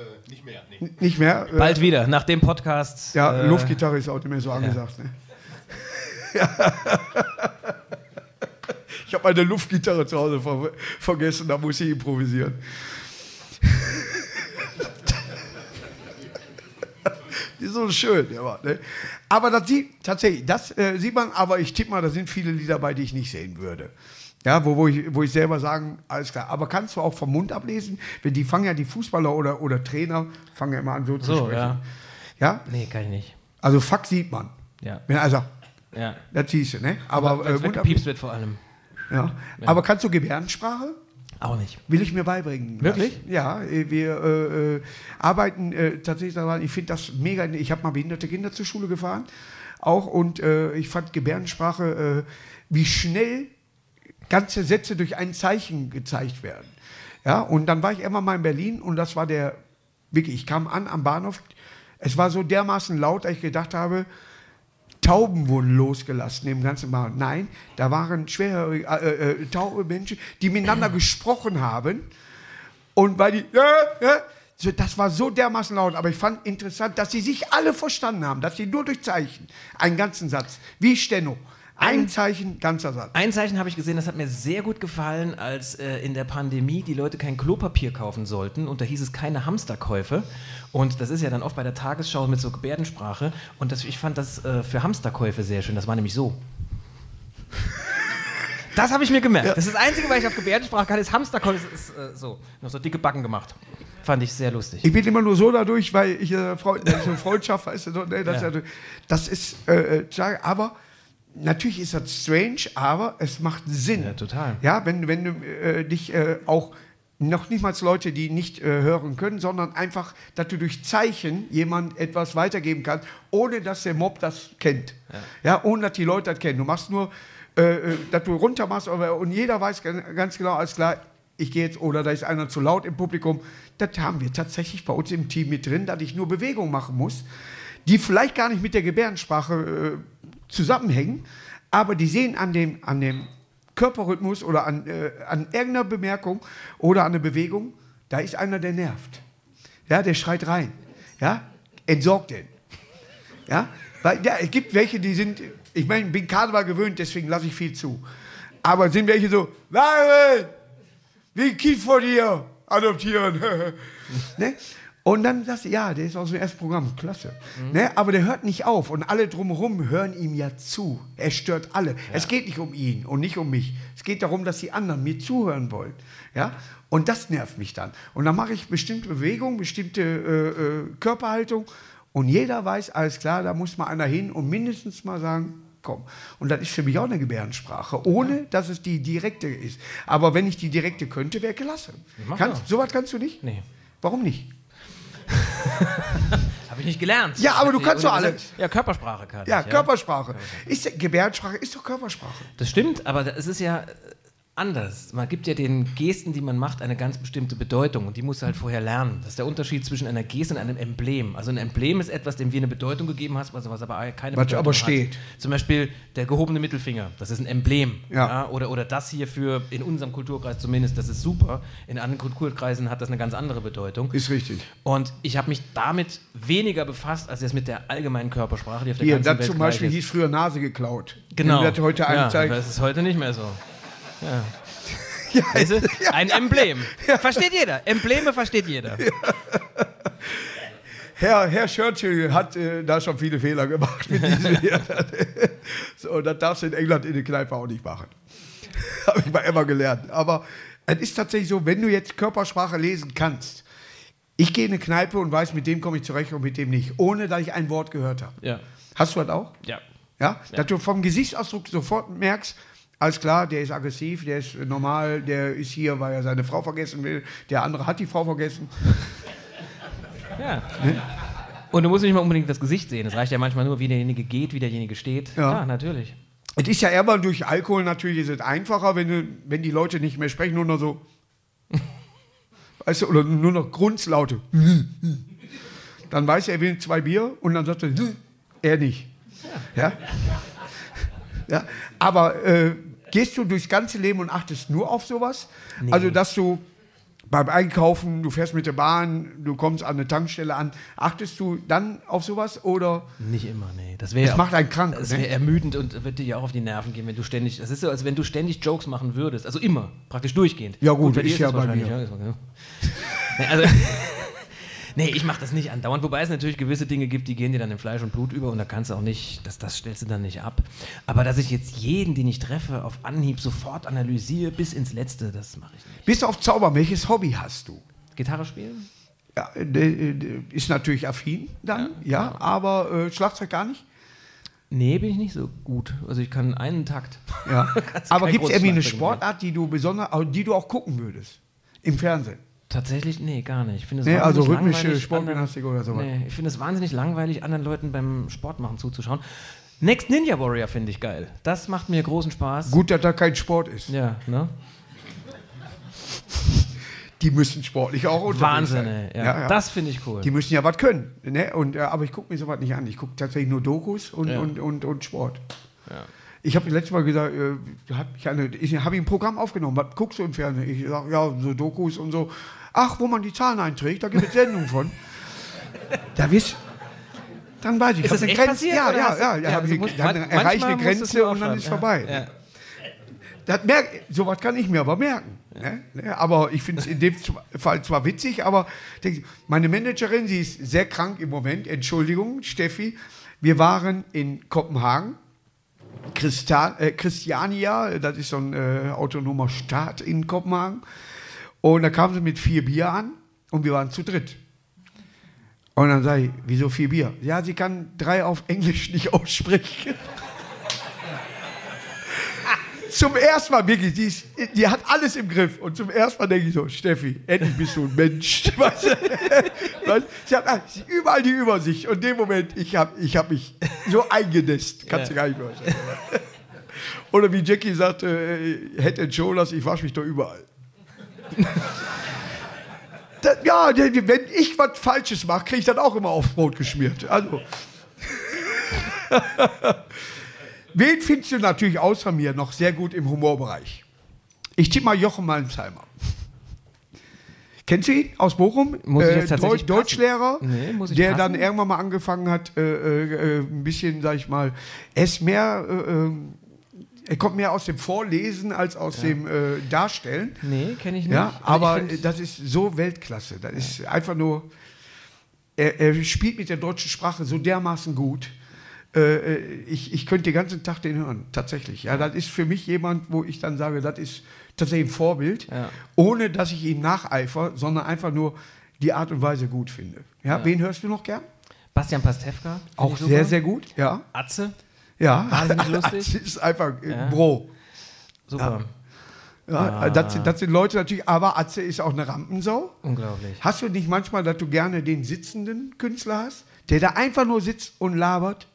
Äh, nicht mehr, nee. Nicht mehr? Äh, Bald wieder, nach dem Podcast. Ja, äh, Luftgitarre ist auch nicht mehr so angesagt. Ne? [laughs] ich habe meine Luftgitarre zu Hause ver vergessen, da muss ich improvisieren. [laughs] Die ist so schön, der war, ne? Aber das sieht tatsächlich, das äh, sieht man, aber ich tippe mal, da sind viele Lieder bei, die ich nicht sehen würde. Ja, wo, wo, ich, wo ich selber sagen, alles klar. Aber kannst du auch vom Mund ablesen? Wenn die fangen ja die Fußballer oder, oder Trainer, fangen ja immer an so zu So, sprechen. ja. ja? Nee, kann ich nicht. Also Fuck sieht man. Ja. Wenn also, Ja. das siehst du, ne? Aber, Wenn's äh, weggepiepst wird vor allem. ja. Aber kannst du Gebärdensprache? Auch nicht. Will ich mir beibringen. Wirklich? lassen. Ja, äh, wir äh, äh, arbeiten äh, tatsächlich daran. Ich finde das mega. Ich habe mal behinderte Kinder zur Schule gefahren. Auch und äh, ich fand Gebärdensprache, wie schnell ganze Sätze durch ein Zeichen gezeigt werden. Ja, und dann war ich immer mal in Berlin und das war der, wirklich, ich kam an am Bahnhof. Es war so dermaßen laut, dass ich gedacht habe, Tauben wurden losgelassen im ganzen Bahnhof. Nein, da waren schwerhörige, äh, äh, taube Menschen, die miteinander [clears throat] gesprochen haben. Und weil die, ja, so, das war so dermaßen laut, aber ich fand interessant, dass sie sich alle verstanden haben, dass sie nur durch Zeichen, einen ganzen Satz, wie Steno, ein Zeichen, ganzer Satz. Ein Zeichen habe ich gesehen, das hat mir sehr gut gefallen, als äh, in der Pandemie die Leute kein Klopapier kaufen sollten und da hieß es keine Hamsterkäufe. Und das ist ja dann oft bei der Tagesschau mit so Gebärdensprache. Und das, ich fand das äh, für Hamsterkäufe sehr schön. Das war nämlich so. [laughs] Das habe ich mir gemerkt. Das ist das Einzige, was ich auf Gebärdensprache kann, ist Hamsterkäufe. Das ist äh, so. Noch so dicke Backen gemacht. Fand ich sehr lustig. Ich bin immer nur so dadurch, weil ich äh, Freund, so Freundschaft, weißt du, ne, das, Ja. ist ja. das ist, äh, äh, aber natürlich ist das strange, aber es macht Sinn. Ja, total. Ja, wenn, wenn du äh, dich äh, auch noch nicht mal Leute, die nicht äh, hören können, sondern einfach, dass du durch Zeichen jemand etwas weitergeben kannst, ohne dass der Mob das kennt. Ja, ohne dass die Leute das kennen. Du machst nur, äh, äh, dass du runter machst aber, und jeder weiß gan- ganz genau, alles klar, ich gehe jetzt, oder da ist einer zu laut im Publikum. Das haben wir tatsächlich bei uns im Team mit drin, dass ich nur Bewegung machen muss, die vielleicht gar nicht mit der Gebärdensprache äh, zusammenhängen, aber die sehen an dem, an dem Körperrhythmus oder an, äh, an irgendeiner Bemerkung oder an der Bewegung, da ist einer, der nervt. Ja, der schreit rein. Ja, entsorgt den. Ja, weil ja, es gibt welche, die sind, ich meine, bin Karneval gewöhnt, deswegen lasse ich viel zu. Aber sind welche so, Marvin, wie Kind vor dir adoptieren. [laughs] ne? Und dann sagst du, ja, der ist aus dem ersten Programm, klasse. Ne? Aber der hört nicht auf und alle drumherum hören ihm ja zu. Er stört alle. Es geht nicht um ihn und nicht um mich. Es geht darum, dass die anderen mir zuhören wollen. Ja? Und das nervt mich dann. Und dann mache ich bestimmte Bewegungen, bestimmte äh, äh, Körperhaltung und jeder weiß, alles klar, da muss mal einer hin und mindestens mal sagen, komm. Und das ist für mich auch eine Gebärdensprache, ohne dass es die direkte ist. Aber wenn ich die direkte könnte, wäre Kannst, doch. sowas kannst du nicht? Nee. Warum nicht? [laughs] Habe ich nicht gelernt. Ja, aber du kannst doch alles. Ja, Körpersprache kann Ja, ich. Körpersprache. Ist, Gebärdensprache ist doch Körpersprache. Das stimmt, aber es ist ja anders. Man gibt ja den Gesten, die man macht, eine ganz bestimmte Bedeutung und die musst du halt vorher lernen. Das ist der Unterschied zwischen einer Geste und einem Emblem. Also ein Emblem ist etwas, dem wir eine Bedeutung gegeben hast, was, was aber keine Was Bedeutung aber hat. steht. Zum Beispiel der gehobene Mittelfinger, das ist ein Emblem. Ja. Oder, oder das hier für, in unserem Kulturkreis zumindest, das ist super. In anderen Kulturkreisen hat das eine ganz andere Bedeutung. Ist richtig. Und ich habe mich damit weniger befasst, als jetzt mit der allgemeinen Körpersprache, die auf der Hier, ganzen Welt zum Beispiel hieß früher Nase geklaut. Genau. Das heute ja, das ist heute nicht mehr so. Ja. Weißt du? [laughs] Ein Emblem. Versteht jeder. Embleme versteht jeder. Herr, Herr Churchill hat äh, da schon viele Fehler gemacht mit diesem [laughs] hier. so, das darfst du in England in der Kneipe auch nicht machen. [laughs] Habe ich mal immer gelernt. Aber es ist tatsächlich so, wenn du jetzt Körpersprache lesen kannst, ich gehe in eine Kneipe und weiß, mit dem komme ich zurecht und mit dem nicht, ohne dass ich ein Wort gehört habe. Ja. Hast du das auch? Ja. Ja? Dass du vom Gesichtsausdruck sofort merkst, alles klar, der ist aggressiv, der ist normal, der ist hier, weil er seine Frau vergessen will, der andere hat die Frau vergessen. [laughs] ja. Und du musst nicht mal unbedingt das Gesicht sehen. Es reicht ja manchmal nur, wie derjenige geht, wie derjenige steht. Ja. Ja, natürlich. Es ist ja eher mal durch Alkohol natürlich ist es einfacher, wenn, wenn die Leute nicht mehr sprechen, nur noch so. weißt du, oder nur noch Grundslaute. Dann weiß er, er will zwei Bier und dann sagt er, er nicht. Ja? Ja? Aber äh, gehst du durchs ganze Leben und achtest nur auf sowas? Also, dass du beim Einkaufen, du fährst mit der Bahn, du kommst an eine Tankstelle an, achtest du dann auf sowas oder? Nicht immer, nee. Das, wäre Das macht einen krank, Das ne? wäre ermüdend und wird dir ja auch auf die Nerven gehen, wenn du ständig. Das ist so, als wenn du ständig Jokes machen würdest. Also immer, praktisch durchgehend. Ja, gut, bei dir ist ja bei mir. ja, [laughs] nee, also, nee, ich mache das nicht andauernd. Wobei es natürlich gewisse Dinge gibt, die gehen dir dann in Fleisch und Blut über und da kannst du auch nicht, das, das stellst du dann nicht ab. Aber dass ich jetzt jeden, den ich treffe, auf Anhieb sofort analysiere, bis ins Letzte, das mache ich nicht. Bis auf Zauber, welches Hobby hast du? Gitarre spielen? Ja, äh, äh, ist natürlich affin dann, ja, aber äh, Schlagzeug gar nicht. Nee, bin ich nicht so gut. Also ich kann einen Takt. Ja. [laughs] Du aber gibt es irgendwie eine. Sportart, die du besonders, die du auch gucken würdest? Im Fernsehen? Tatsächlich, nee, gar nicht. Ich finde es Nee, also rhythmische Sportgymnastik anderen- oder sowas. Nee, ich finde es wahnsinnig langweilig, anderen Leuten beim Sport machen zuzuschauen. Next Ninja Warrior finde ich geil. Das macht mir großen Spaß. Gut, dass da kein Sport ist. Ja, ne? Die müssen sportlich auch unterwegs Wahnsinn, sein. ey. Ja, Das finde ich cool. Die müssen ja was können. Ne? Und, äh, aber ich gucke mir sowas nicht an. Ich gucke tatsächlich nur Dokus und, Ja. und, und, und Sport. Ja. Ich habe letztes Mal gesagt, äh, hab ich, eine, ich habe ein Programm aufgenommen. Was guckst du im Fernsehen? Ich sage, ja, so Dokus und so. Ach, wo man die Zahlen einträgt, da gibt es Sendungen von. Da wirst dann weiß ich, Ist das eine Grenze. passiert, Ja, ja, ja, ja, ja, du ich, dann man- erreiche eine Grenze und dann ist aufschreiben, vorbei. ja. Ja. Das merk, sowas kann ich mir aber merken. Ne? Ne? Aber ich finde es in dem Fall zwar witzig, aber denk, meine Managerin, sie ist sehr krank im Moment, Entschuldigung, Steffi. Wir waren in Kopenhagen, Christa, äh, Christiania, das ist so ein äh, autonomer Staat in Kopenhagen. Und da kam sie mit vier Bier an und wir waren zu dritt. Und dann sage ich, wieso vier Bier? Ja, sie kann drei auf Englisch nicht aussprechen. [laughs] zum ersten Mal wirklich, die, ist, die hat alles im Griff. Und zum ersten Mal denke ich so, Steffi, endlich bist du ein Mensch. [laughs] Weißt du? Sie hat ah, überall die Übersicht. Und in dem Moment, ich habe ich hab mich so eingenässt. Kannst du gar nicht mehr vorstellen. Oder wie Jackie sagte, äh, Head and Shoulders, ich wasche mich doch überall. Das, ja, wenn ich was Falsches mache, kriege ich dann auch immer aufs Brot geschmiert. Also. [laughs] Wen findest du natürlich außer mir noch sehr gut im Humorbereich? Ich tippe mal Jochen Malmsheimer. Kennst du ihn aus Bochum? Muss ich jetzt tatsächlich Deu- Deutschlehrer, Nee, muss ich der passen? dann irgendwann mal angefangen hat, äh, äh, äh, ein bisschen, sag ich mal, ist mehr, äh, äh, er kommt mehr aus dem Vorlesen als aus dem äh, Darstellen. Nee, kenne ich nicht. Ja, Also aber das ist so Weltklasse. Das ist einfach nur. Er, er spielt mit der deutschen Sprache so dermaßen gut. Äh, äh, ich, ich könnte den ganzen Tag den hören, tatsächlich. Ja, das ist für mich jemand, wo ich dann sage, das ist tatsächlich ein Vorbild, Ja. ohne dass ich ihm nacheifer, sondern einfach nur die Art und Weise gut finde. Ja, wen hörst du noch gern? Bastian Pastewka. Auch sehr, sehr gut. Ja, Atze. Ja. Wahnsinnig [laughs] lustig. Das ist einfach äh, Ja. Bro. Super. Ja, das, sind, das sind Leute natürlich, aber Atze ist auch eine Rampensau. Unglaublich. Hast du nicht manchmal, dass du gerne den sitzenden Künstler hast, der da einfach nur sitzt und labert?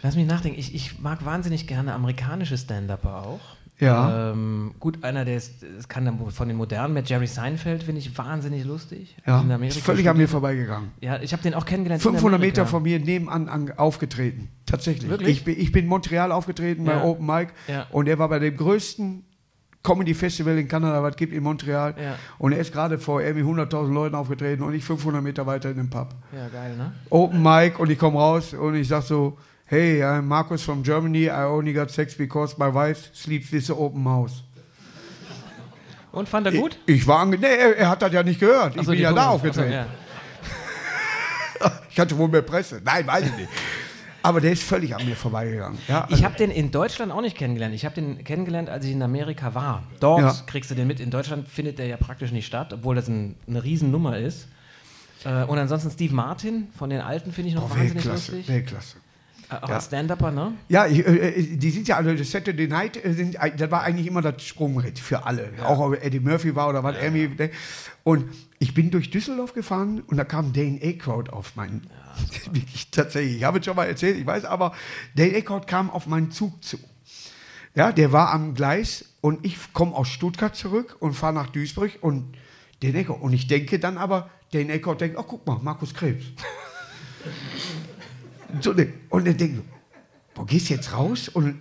Lass mich nachdenken. Ich, ich mag wahnsinnig gerne amerikanische Stand-Upper auch. Ja. Ähm, gut, einer, der ist, das kann dann von den modernen, mit Jerry Seinfeld, finde ich wahnsinnig lustig. Ja, In Amerika ist völlig an mir studiert. vorbeigegangen. Ja, ich habe den auch kennengelernt. in 500 Amerika. Meter von mir nebenan an, aufgetreten. Tatsächlich. Wirklich? Ich bin, ich bin in Montreal aufgetreten bei Ja. Open Mic Ja. und er war bei dem größten Comedy Festival in Kanada, was es gibt in Montreal. Ja. Und er ist gerade vor irgendwie 100.000 Leuten aufgetreten und ich 500 Meter weiter in dem Pub. Ja, geil, ne? Open Mic und ich komme raus und ich sag so, hey, I'm Markus from Germany, I only got sex because my wife sleeps with the open house. Und fand er gut? Ich war ange nee, er, er hat das ja nicht gehört. Ich so, bin ja da aufgetreten. So, ja. [laughs] Ich hatte wohl mehr Presse. Nein, weiß ich nicht. Aber der ist völlig an mir vorbeigegangen. Ja, Ich habe den in Deutschland auch nicht kennengelernt. Ich habe den kennengelernt, als ich in Amerika war. Dort Ja. kriegst du den mit. In Deutschland findet der ja praktisch nicht statt, obwohl das ein, eine Riesennummer ist. Äh, und ansonsten Steve Martin von den Alten finde ich noch oh, wahnsinnig Weltklasse, lustig. Weltklasse. Äh, auch Ja. Stand-Upper, ne? Ja, ich, äh, die sind ja alle, das Saturday Night, äh, sind, das war eigentlich immer das Sprungbrett für alle. Auch ob Eddie Murphy war oder was, Amy. ne? Und ich bin durch Düsseldorf gefahren und da kam Dane Aykroyd auf meinen, [laughs] wirklich tatsächlich, ich habe es schon mal erzählt, ich weiß, aber Dane Aykroyd kam auf meinen Zug zu. Ja, der war am Gleis und ich komme aus Stuttgart zurück und fahre nach Duisburg und Den Eckert. Und ich denke dann aber, den Eckert denkt, oh, guck mal, Markus Krebs. [laughs] so, ne, und dann denke ich, boah, gehst jetzt raus und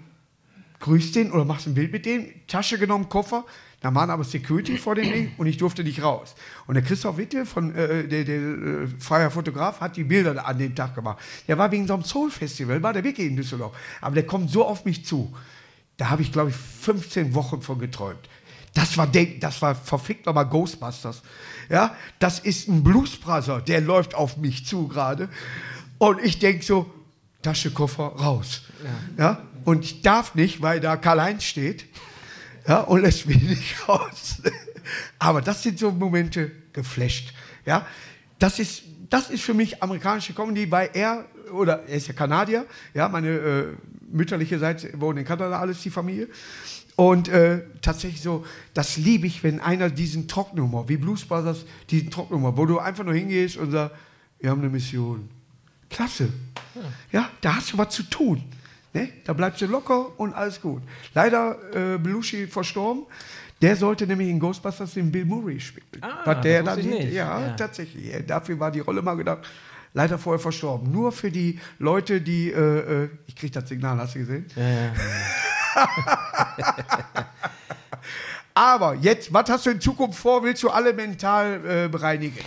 grüßt den oder machst ein Bild mit dem, Tasche genommen, Koffer. Da waren aber Security vor dem Ding und ich durfte nicht raus. Und der Christoph Witte, von, äh, der, der äh, freier Fotograf, hat die Bilder an dem Tag gemacht. Der war wegen so einem Soul-Festival, war der wirklich in Düsseldorf. Aber der kommt so auf mich zu. Da habe ich, glaube ich, 15 Wochen von geträumt. Das war, das war verfickt nochmal Ghostbusters. Ja, das ist ein Bluesbrother, der läuft auf mich zu gerade. Und ich denke so, Tasche, Koffer, raus. Ja. ja. Und ich darf nicht, weil da Karl-Heinz steht ja, und lässt mich nicht [laughs] raus. Aber das sind so Momente geflasht. Ja, das ist, das ist für mich amerikanische Comedy, weil er, oder er ist ja Kanadier, ja, meine äh, mütterliche Seite wohnt in Kanada, alles die Familie. Und äh, tatsächlich so, das liebe ich, wenn einer diesen Trocknummer, wie Blues Brothers, diesen Trocknummer, wo du einfach nur hingehst und sagst, wir haben eine Mission. Klasse. Ja, da hast du was zu tun. Ne? Da bleibst du locker und alles gut. Leider äh, Belushi verstorben. Der sollte nämlich in Ghostbusters den Bill Murray spielen. Ah, Was der dann. Ja, Ja. tatsächlich. Ja, Dafür war die Rolle mal gedacht. Leider vorher verstorben. Nur für die Leute, die. Äh, äh, ich krieg das Signal, hast du gesehen? Ja, ja. [laughs] Aber jetzt, was hast du in Zukunft vor? Willst du alle mental äh, bereinigen?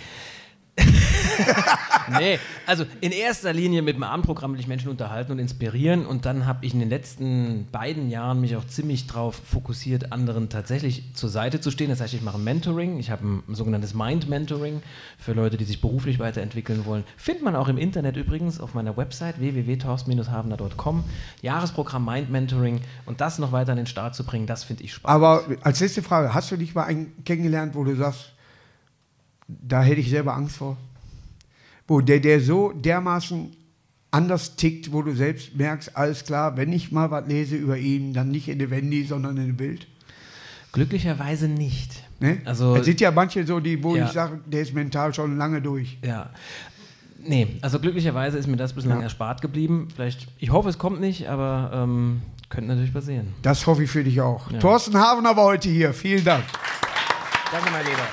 [laughs] Nee, also in erster Linie mit dem Abendprogramm will ich Menschen unterhalten und inspirieren und dann habe ich in den letzten beiden Jahren mich auch ziemlich darauf fokussiert, anderen tatsächlich zur Seite zu stehen. Das heißt, ich mache Mentoring, ich habe ein, sogenanntes Mind-Mentoring für Leute, die sich beruflich weiterentwickeln wollen. Findet man auch im Internet übrigens auf meiner Website www.torsten-habener.com. Jahresprogramm Mind-Mentoring und das noch weiter an den Start zu bringen, das finde ich spannend. Aber als letzte Frage, hast du dich mal einen kennengelernt, wo du sagst, da hätte ich selber Angst vor? Wo der, der so dermaßen anders tickt, wo du selbst merkst, alles klar, wenn ich mal was lese über ihn, dann nicht in der Wendy, sondern in dem Bild. Glücklicherweise nicht. Ne? Also es sind ja manche so, die, wo Ja. ich sage, der ist mental schon lange durch. Ja. Nee, also glücklicherweise ist mir das bislang Ja. erspart geblieben. Vielleicht, ich hoffe, es kommt nicht, aber ähm, könnte natürlich passieren. Das hoffe ich für dich auch. Ja. Thorsten Havener war heute hier. Vielen Dank. Danke, mein Lieber.